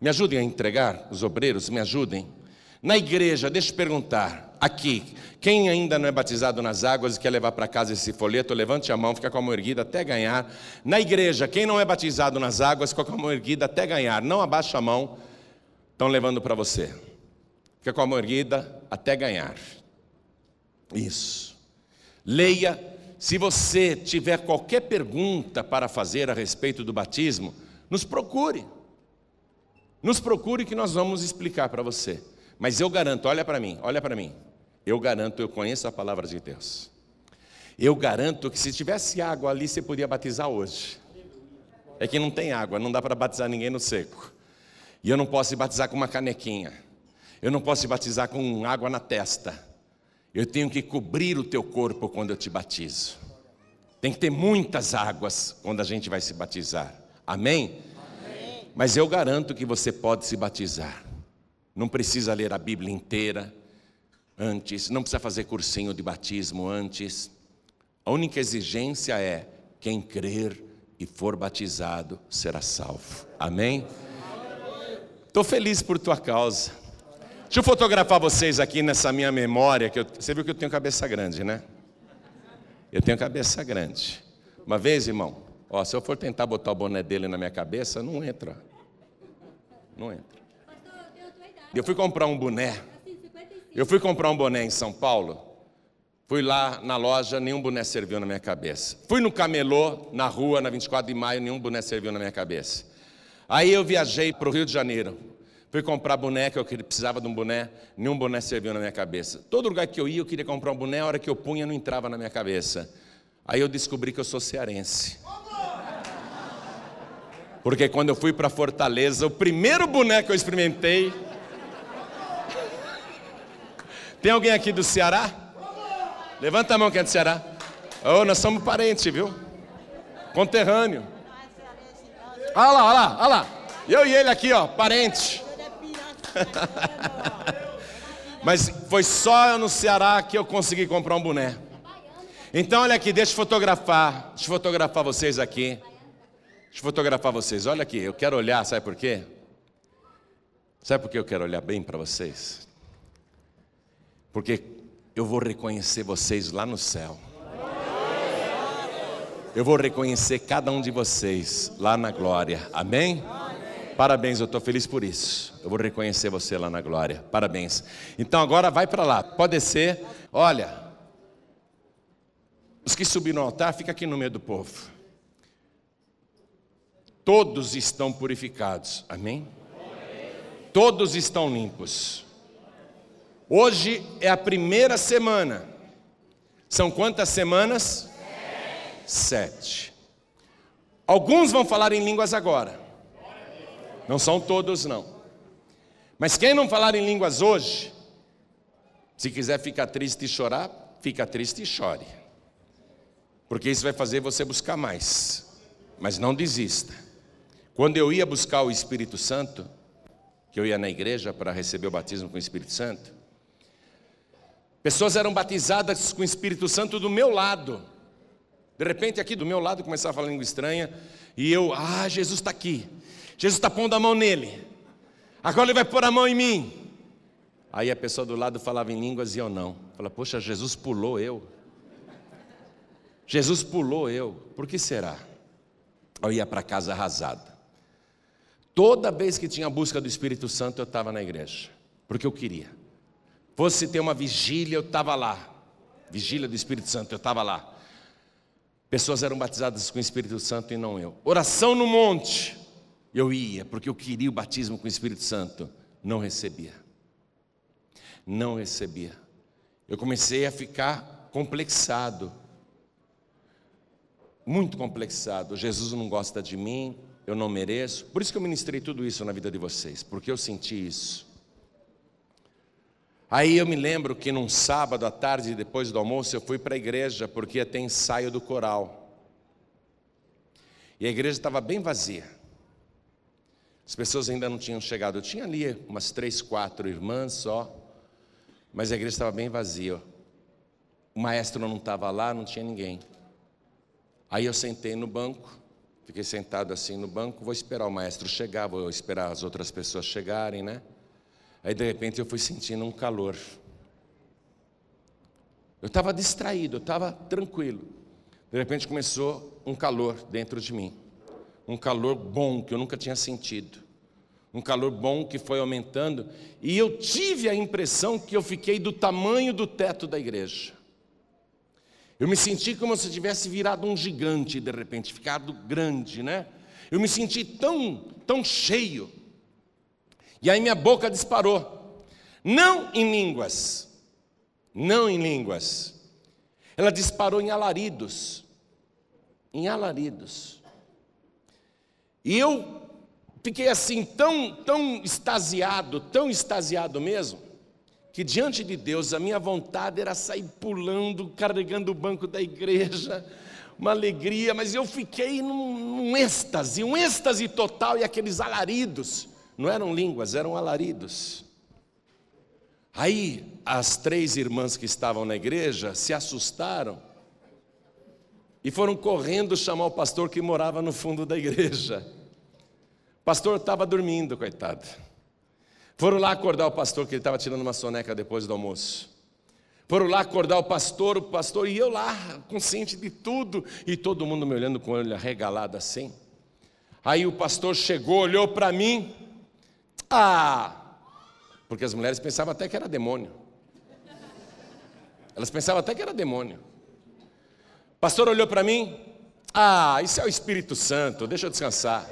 Me ajudem a entregar, os obreiros, me ajudem. Na igreja, deixa eu perguntar, aqui, quem ainda não é batizado nas águas e quer levar para casa esse folheto, levante a mão, fica com a mão erguida até ganhar. Na igreja, quem não é batizado nas águas, fica com a mão erguida até ganhar. Não abaixa a mão, estão levando para você. Fica com a mão erguida até ganhar. Isso. Leia. Se você tiver qualquer pergunta para fazer a respeito do batismo, nos procure. Nos procure que nós vamos explicar para você. Mas eu garanto, olha para mim, olha para mim. Eu garanto, eu conheço a palavra de Deus. Eu garanto que se tivesse água ali, você podia batizar hoje. É que não tem água, não dá para batizar ninguém no seco. E eu não posso se batizar com uma canequinha. Eu não posso te batizar com água na testa. Eu tenho que cobrir o teu corpo quando eu te batizo. Tem que ter muitas águas quando a gente vai se batizar. Amém? Amém? Mas eu garanto que você pode se batizar. Não precisa ler a Bíblia inteira antes, não precisa fazer cursinho de batismo antes. A única exigência é quem crer e for batizado será salvo. Amém? Estou feliz por tua causa. Deixa eu fotografar vocês aqui nessa minha memória. Que eu, você viu que eu tenho cabeça grande, né? Eu tenho cabeça grande. Uma vez, irmão, ó, se eu for tentar botar o boné dele na minha cabeça, não entra. Não entra. Eu fui comprar um boné. Eu fui comprar um boné em São Paulo. Fui lá na loja, nenhum boné serviu na minha cabeça. Fui no camelô, na rua, na 24 de maio, nenhum boné serviu na minha cabeça. Aí eu viajei para o Rio de Janeiro. Fui comprar boneca, eu precisava de um boné, nenhum boné serviu na minha cabeça. Todo lugar que eu ia, eu queria comprar um boné, a hora que eu punha, não entrava na minha cabeça. Aí eu descobri que eu sou cearense. Porque quando eu fui para Fortaleza, o primeiro boné que eu experimentei. Tem alguém aqui do Ceará? Levanta a mão quem é do Ceará. Oh, nós somos parentes, viu? Conterrâneo. Olha lá, olha lá, olha lá. Eu e ele aqui, ó, parente. Mas foi só no Ceará que eu consegui comprar um boné. Então, olha aqui, deixa eu fotografar. Deixa eu fotografar vocês aqui. Deixa eu fotografar vocês. Olha aqui, eu quero olhar, sabe por quê? Sabe por que eu quero olhar bem para vocês? Porque eu vou reconhecer vocês lá no céu. Eu vou reconhecer cada um de vocês lá na glória. Amém? Parabéns, eu estou feliz por isso. Eu vou reconhecer você lá na glória. Parabéns. Então agora vai para lá. Pode ser. Olha, os que subiram ao altar, fica aqui no meio do povo. Todos estão purificados. Amém? Todos estão limpos. Hoje é a primeira semana. São quantas semanas? Sete. Alguns vão falar em línguas agora. Não são todos, não. Mas quem não falar em línguas hoje, Se quiser ficar triste e chorar, fica triste e chore. Porque isso vai fazer você buscar mais. Mas não desista. Quando eu ia buscar o Espírito Santo, que eu ia na igreja para receber o batismo com o Espírito Santo, pessoas eram batizadas com o Espírito Santo do meu lado. De repente, aqui do meu lado, começava a falar língua estranha, e eu, ah, Jesus está aqui. Jesus está pondo a mão nele. Agora ele vai pôr a mão em mim. Aí a pessoa do lado falava em línguas e eu não. Fala, poxa, Jesus pulou eu. Jesus pulou eu. Por que será? Eu ia para casa arrasada. Toda vez que tinha busca do Espírito Santo, eu estava na igreja, porque eu queria. Fosse ter uma vigília, eu estava lá. Vigília do Espírito Santo, eu estava lá. Pessoas eram batizadas com o Espírito Santo e não eu. Oração no monte, eu ia, porque eu queria o batismo com o Espírito Santo. Não recebia. Não recebia. Eu comecei a ficar complexado. Muito complexado. Jesus não gosta de mim, eu não mereço. Por isso que eu ministrei tudo isso na vida de vocês, porque eu senti isso. Aí eu me lembro que num sábado à tarde, depois do almoço, eu fui para a igreja, porque ia ter ensaio do coral. E a igreja estava bem vazia. As pessoas ainda não tinham chegado. Eu tinha ali umas três, quatro irmãs só, mas a igreja estava bem vazia. O maestro não estava lá, não tinha ninguém. Aí eu sentei no banco, fiquei sentado assim no banco, vou esperar o maestro chegar, vou esperar as outras pessoas chegarem, né? Aí de repente eu fui sentindo um calor. Eu estava distraído, eu estava tranquilo. De repente começou um calor dentro de mim um calor bom que eu nunca tinha sentido. Um calor bom que foi aumentando, e eu tive a impressão que eu fiquei do tamanho do teto da igreja. Eu me senti como se tivesse virado um gigante de repente, ficado grande, né? Eu me senti tão, tão cheio. E aí minha boca disparou. Não em línguas. Não em línguas. Ela disparou em alaridos. Em alaridos. E eu fiquei assim tão, tão extasiado, tão extasiado mesmo, que diante de Deus a minha vontade era sair pulando, carregando o banco da igreja, uma alegria, mas eu fiquei num, num êxtase, um êxtase total e aqueles alaridos, não eram línguas, eram alaridos. Aí as três irmãs que estavam na igreja se assustaram e foram correndo chamar o pastor que morava no fundo da igreja. O pastor estava dormindo, coitado. Foram lá acordar o pastor, que ele estava tirando uma soneca depois do almoço. Foram lá acordar o pastor, o pastor, e eu lá, consciente de tudo, e todo mundo me olhando com o olho arregalado assim. Aí o pastor chegou, olhou para mim, ah, porque as mulheres pensavam até que era demônio. Elas pensavam até que era demônio pastor olhou para mim, ah, isso é o Espírito Santo, deixa eu descansar.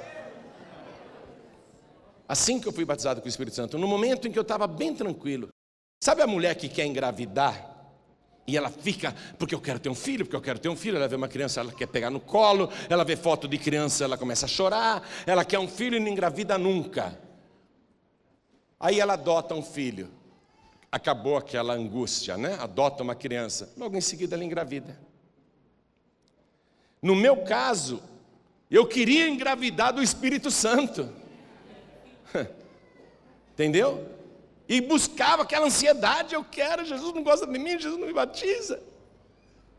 Assim que eu fui batizado com o Espírito Santo, no momento em que eu estava bem tranquilo. Sabe a mulher que quer engravidar? E ela fica, porque eu quero ter um filho, porque eu quero ter um filho. Ela vê uma criança, ela quer pegar no colo, ela vê foto de criança, ela começa a chorar, ela quer um filho e não engravida nunca. Aí ela adota um filho. Acabou aquela angústia, né? Adota uma criança. Logo em seguida ela engravida. No meu caso, eu queria engravidar do Espírito Santo. Entendeu? E buscava aquela ansiedade, eu quero, Jesus não gosta de mim, Jesus não me batiza.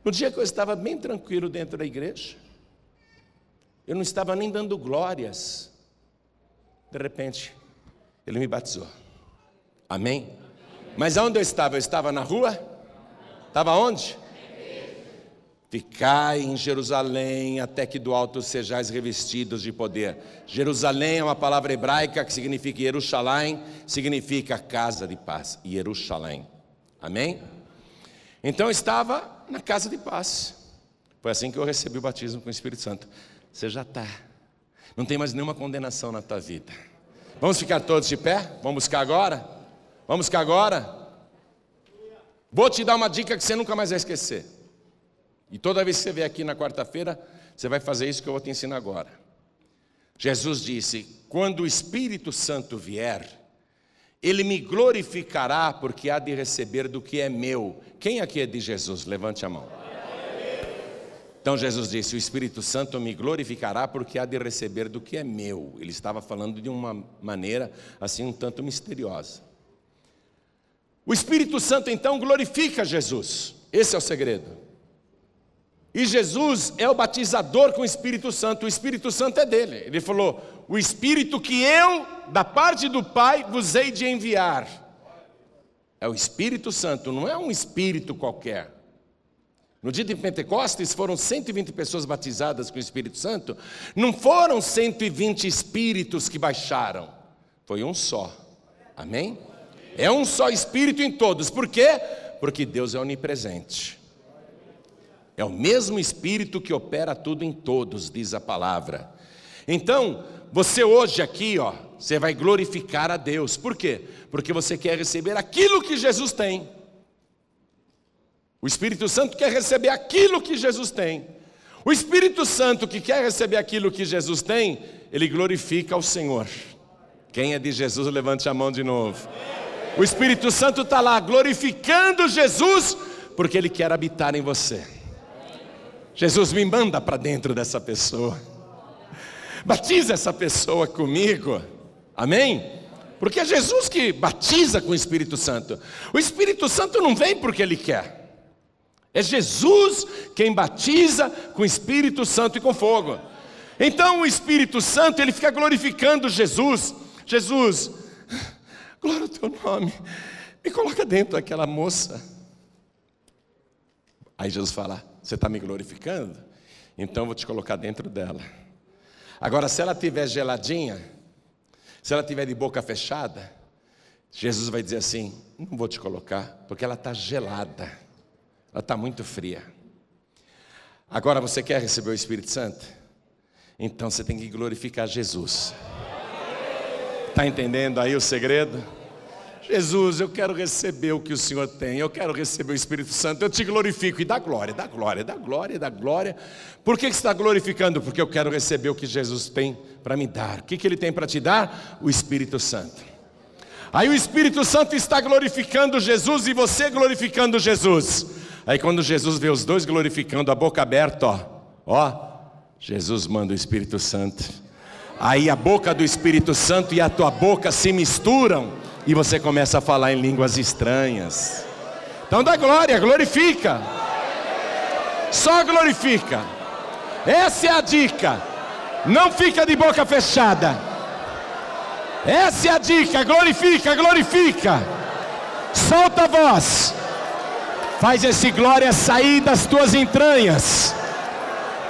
No dia que eu estava bem tranquilo dentro da igreja, eu não estava nem dando glórias. De repente, ele me batizou. Amém? Mas aonde eu estava? Eu estava na rua? Estava onde? Ficai em Jerusalém até que do alto sejais revestidos de poder. Jerusalém é uma palavra hebraica que significa Jerusalém, significa casa de paz. Jerusalém. Amém? Então eu estava na casa de paz. Foi assim que eu recebi o batismo com o Espírito Santo. Você já está. Não tem mais nenhuma condenação na tua vida. Vamos ficar todos de pé? Vamos buscar agora? Vamos buscar agora? Vou te dar uma dica que você nunca mais vai esquecer. E toda vez que você vier aqui na quarta-feira, você vai fazer isso que eu vou te ensinar agora. Jesus disse: quando o Espírito Santo vier, Ele me glorificará porque há de receber do que é meu. Quem aqui é de Jesus? Levante a mão. Então Jesus disse: O Espírito Santo me glorificará porque há de receber do que é meu. Ele estava falando de uma maneira assim um tanto misteriosa. O Espírito Santo então glorifica Jesus. Esse é o segredo. E Jesus é o batizador com o Espírito Santo. O Espírito Santo é dele. Ele falou: O Espírito que eu, da parte do Pai, vos hei de enviar. É o Espírito Santo, não é um espírito qualquer. No dia de Pentecostes foram 120 pessoas batizadas com o Espírito Santo. Não foram 120 espíritos que baixaram, foi um só. Amém? É um só espírito em todos. Por quê? Porque Deus é onipresente. É o mesmo espírito que opera tudo em todos, diz a palavra. Então, você hoje aqui, ó, você vai glorificar a Deus. Por quê? Porque você quer receber aquilo que Jesus tem. O Espírito Santo quer receber aquilo que Jesus tem. O Espírito Santo que quer receber aquilo que Jesus tem, ele glorifica o Senhor. Quem é de Jesus, levante a mão de novo. O Espírito Santo está lá glorificando Jesus, porque ele quer habitar em você. Jesus me manda para dentro dessa pessoa. Batiza essa pessoa comigo. Amém? Porque é Jesus que batiza com o Espírito Santo. O Espírito Santo não vem porque ele quer. É Jesus quem batiza com Espírito Santo e com fogo. Então o Espírito Santo, ele fica glorificando Jesus. Jesus, glória ao teu nome. Me coloca dentro daquela moça. Aí Jesus fala: Você está me glorificando? Então eu vou te colocar dentro dela. Agora, se ela estiver geladinha, se ela estiver de boca fechada, Jesus vai dizer assim: Não vou te colocar, porque ela está gelada. Ela está muito fria. Agora você quer receber o Espírito Santo? Então você tem que glorificar Jesus. Está entendendo aí o segredo? Jesus, eu quero receber o que o Senhor tem, eu quero receber o Espírito Santo, eu te glorifico e dá glória, dá glória, dá glória, dá glória. Por que, você está glorificando? Porque eu quero receber o que Jesus tem para me dar. O que, que Ele tem para te dar? O Espírito Santo. Aí o Espírito Santo está glorificando Jesus e você glorificando Jesus. Aí quando Jesus vê os dois glorificando, a boca aberta, ó, ó, Jesus manda o Espírito Santo. Aí a boca do Espírito Santo e a tua boca se misturam e você começa a falar em línguas estranhas. Então dá glória, glorifica. Só glorifica. Essa é a dica. Não fica de boca fechada. Essa é a dica. Glorifica, glorifica. Solta a voz. Faz esse glória sair das tuas entranhas.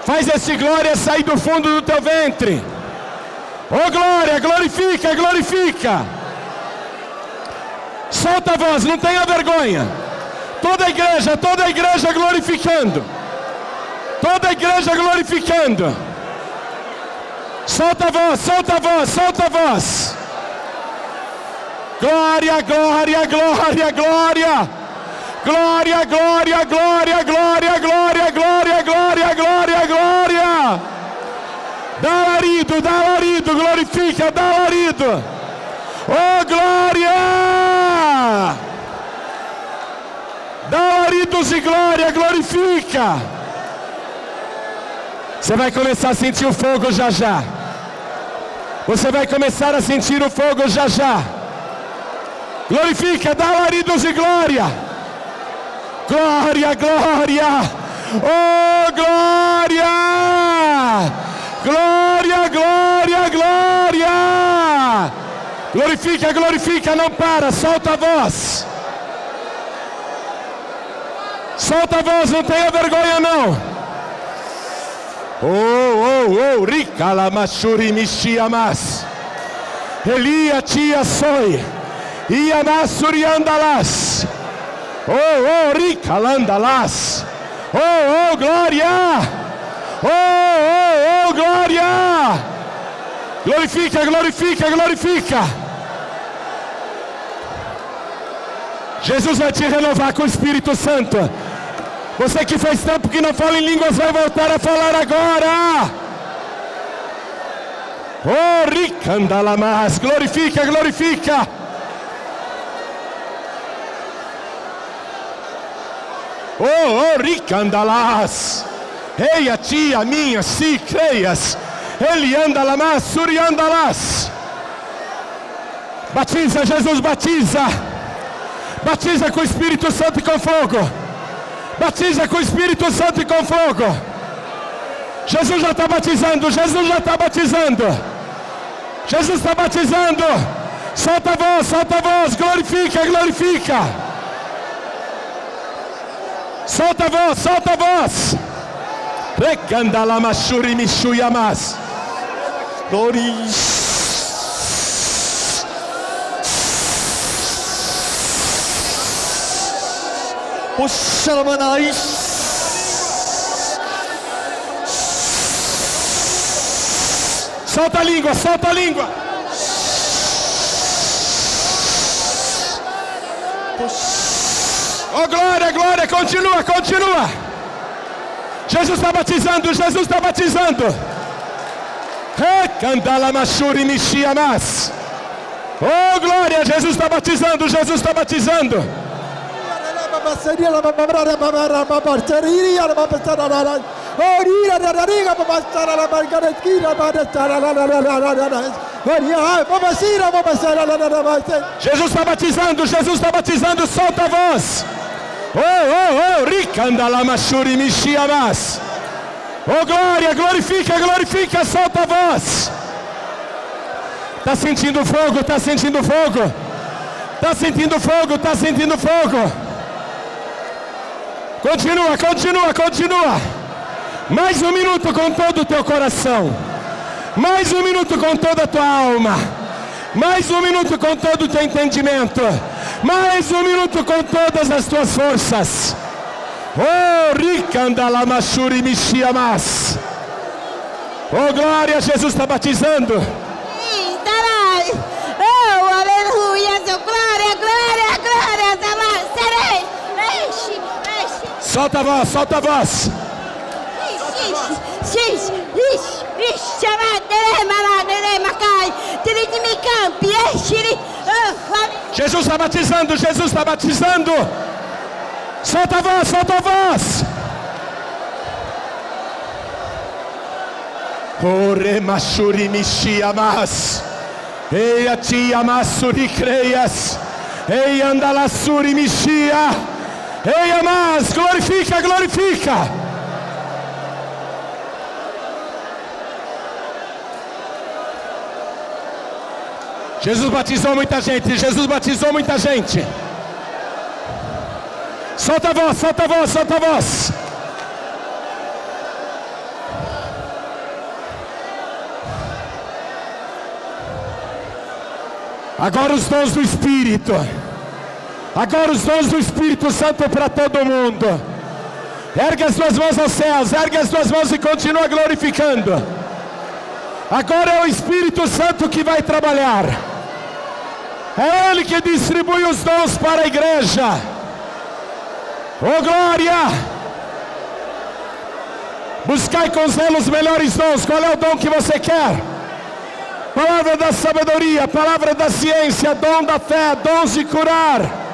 Faz esse glória sair do fundo do teu ventre. Oh glória, glorifica, glorifica. Solta a voz, não tenha vergonha. Toda a igreja, toda a igreja glorificando. Toda a igreja glorificando. Solta a voz, solta a voz, solta a voz. Glória, glória, glória, glória. Glória, glória, glória, glória, glória, glória, glória, glória, glória. Dá larido, dá larido, glorifica, dá larido. Oh glória! Dá laridos e glória, glorifica. Você vai começar a sentir o fogo já já. Você vai começar a sentir o fogo já já. Glorifica, dá laridos e glória. Glória, glória. Oh, glória! Glória, glória, glória! Glorifica, glorifica, não para, solta a voz. Solta a voz, não tenha vergonha não. Oh, oh, oh, rica la machuri mixiamas. Elia tia soy. Iamasuri andalas. Oh, oh, rica landalas. Oh, oh, glória. Oh, oh, oh, glória. Glorifica, glorifica, glorifica. Jesus vai te renovar com o Espírito Santo. Você que faz tempo que não fala em línguas vai voltar a falar agora. Oh, rica andalamas. Glorifica, glorifica. Oh, oh, ricandalas. Ei, a tia minha, se creias. Ele anda lá, mas andalas. Batiza, Jesus batiza. Batiza com o Espírito Santo e com fogo. Batiza com o Espírito Santo e com fogo. Jesus já está batizando, Jesus já está batizando. Jesus está batizando. Solta a voz, solta a voz, glorifica, glorifica. Solta a voz, solta a voz. Recandalamasuri mishuyamas. Glória. Oxalamanai. Solta a língua, solta a língua. Oh glória, glória, continua, continua. Jesus está batizando, Jesus está batizando. Candala machuri mixiamas. Oh glória, Jesus está batizando, Jesus está batizando. Jesus está batizando, Jesus está batizando, solta a voz. Oh, oh, oh, ricandalamasuri mixiamas. Oh, glória, glorifica, glorifica, solta a voz. Está sentindo fogo, está sentindo fogo. Está sentindo fogo, está sentindo fogo. Continua, continua, continua. Mais um minuto com todo o teu coração. Mais um minuto com toda a tua alma. Mais um minuto com todo o teu entendimento. Mais um minuto com todas as tuas forças. Oh, Ricandalamashuri Mishiamas. Oh, glória, Jesus está batizando. Oh, aleluia, glória, glória, glória, serei. Solta a voz, solta a voz. Jesus está batizando, Jesus está batizando. Solta a voz, solta a voz. Ore mashuri mishiamas. Ei a ti amasuri creias. Ei andalasuri mishia. Ei, amados, glorifica, glorifica. Jesus batizou muita gente, Jesus batizou muita gente. Solta a voz, solta a voz, solta a voz. Agora os dons do Espírito. Agora os dons do Espírito Santo para todo mundo. Ergue as suas mãos aos céus, ergue as suas mãos e continua glorificando. Agora é o Espírito Santo que vai trabalhar. É Ele que distribui os dons para a igreja. Oh glória! Buscai com zelo os melhores dons. Qual é o dom que você quer? Palavra da sabedoria, palavra da ciência, dom da fé, dons de curar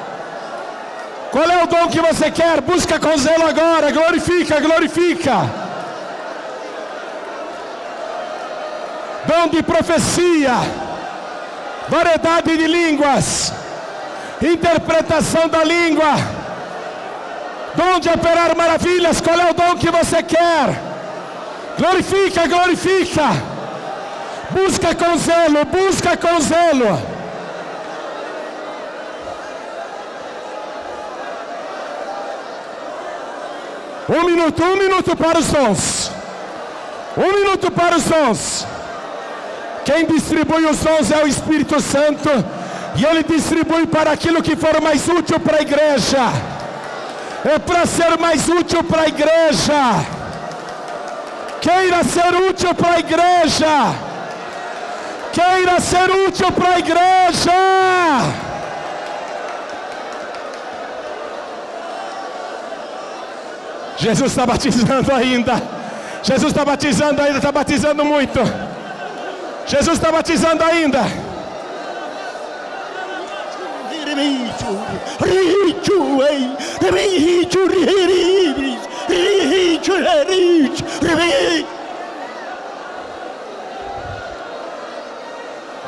qual é o dom que você quer? Busca com zelo agora. Glorifica, glorifica. Dom de profecia, variedade de línguas, interpretação da língua, dom de operar maravilhas. Qual é o dom que você quer? Glorifica, glorifica. Busca com zelo, busca com zelo. Um minuto, um minuto para os dons. Um minuto para os dons. Quem distribui os dons é o Espírito Santo. E ele distribui para aquilo que for mais útil para a igreja. É para ser mais útil para a igreja. Queira ser útil para a igreja. Queira ser útil para a igreja. Jesus está batizando ainda. Jesus está batizando ainda, está batizando muito. Jesus está batizando ainda.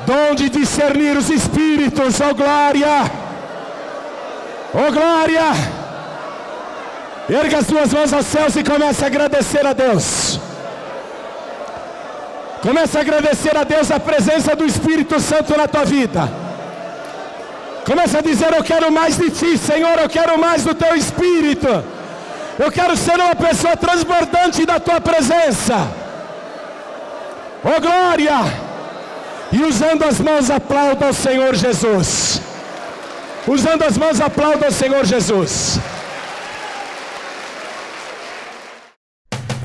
Dom de discernir os espíritos, oh glória! Oh glória! Erga as suas mãos aos céus e comece a agradecer a Deus. Comece a agradecer a Deus a presença do Espírito Santo na tua vida. Comece a dizer: Eu quero mais de ti, Senhor, eu quero mais do teu Espírito. Eu quero ser uma pessoa transbordante da tua presença. Oh glória! E usando as mãos, aplauda ao Senhor Jesus. Usando as mãos, aplauda ao Senhor Jesus.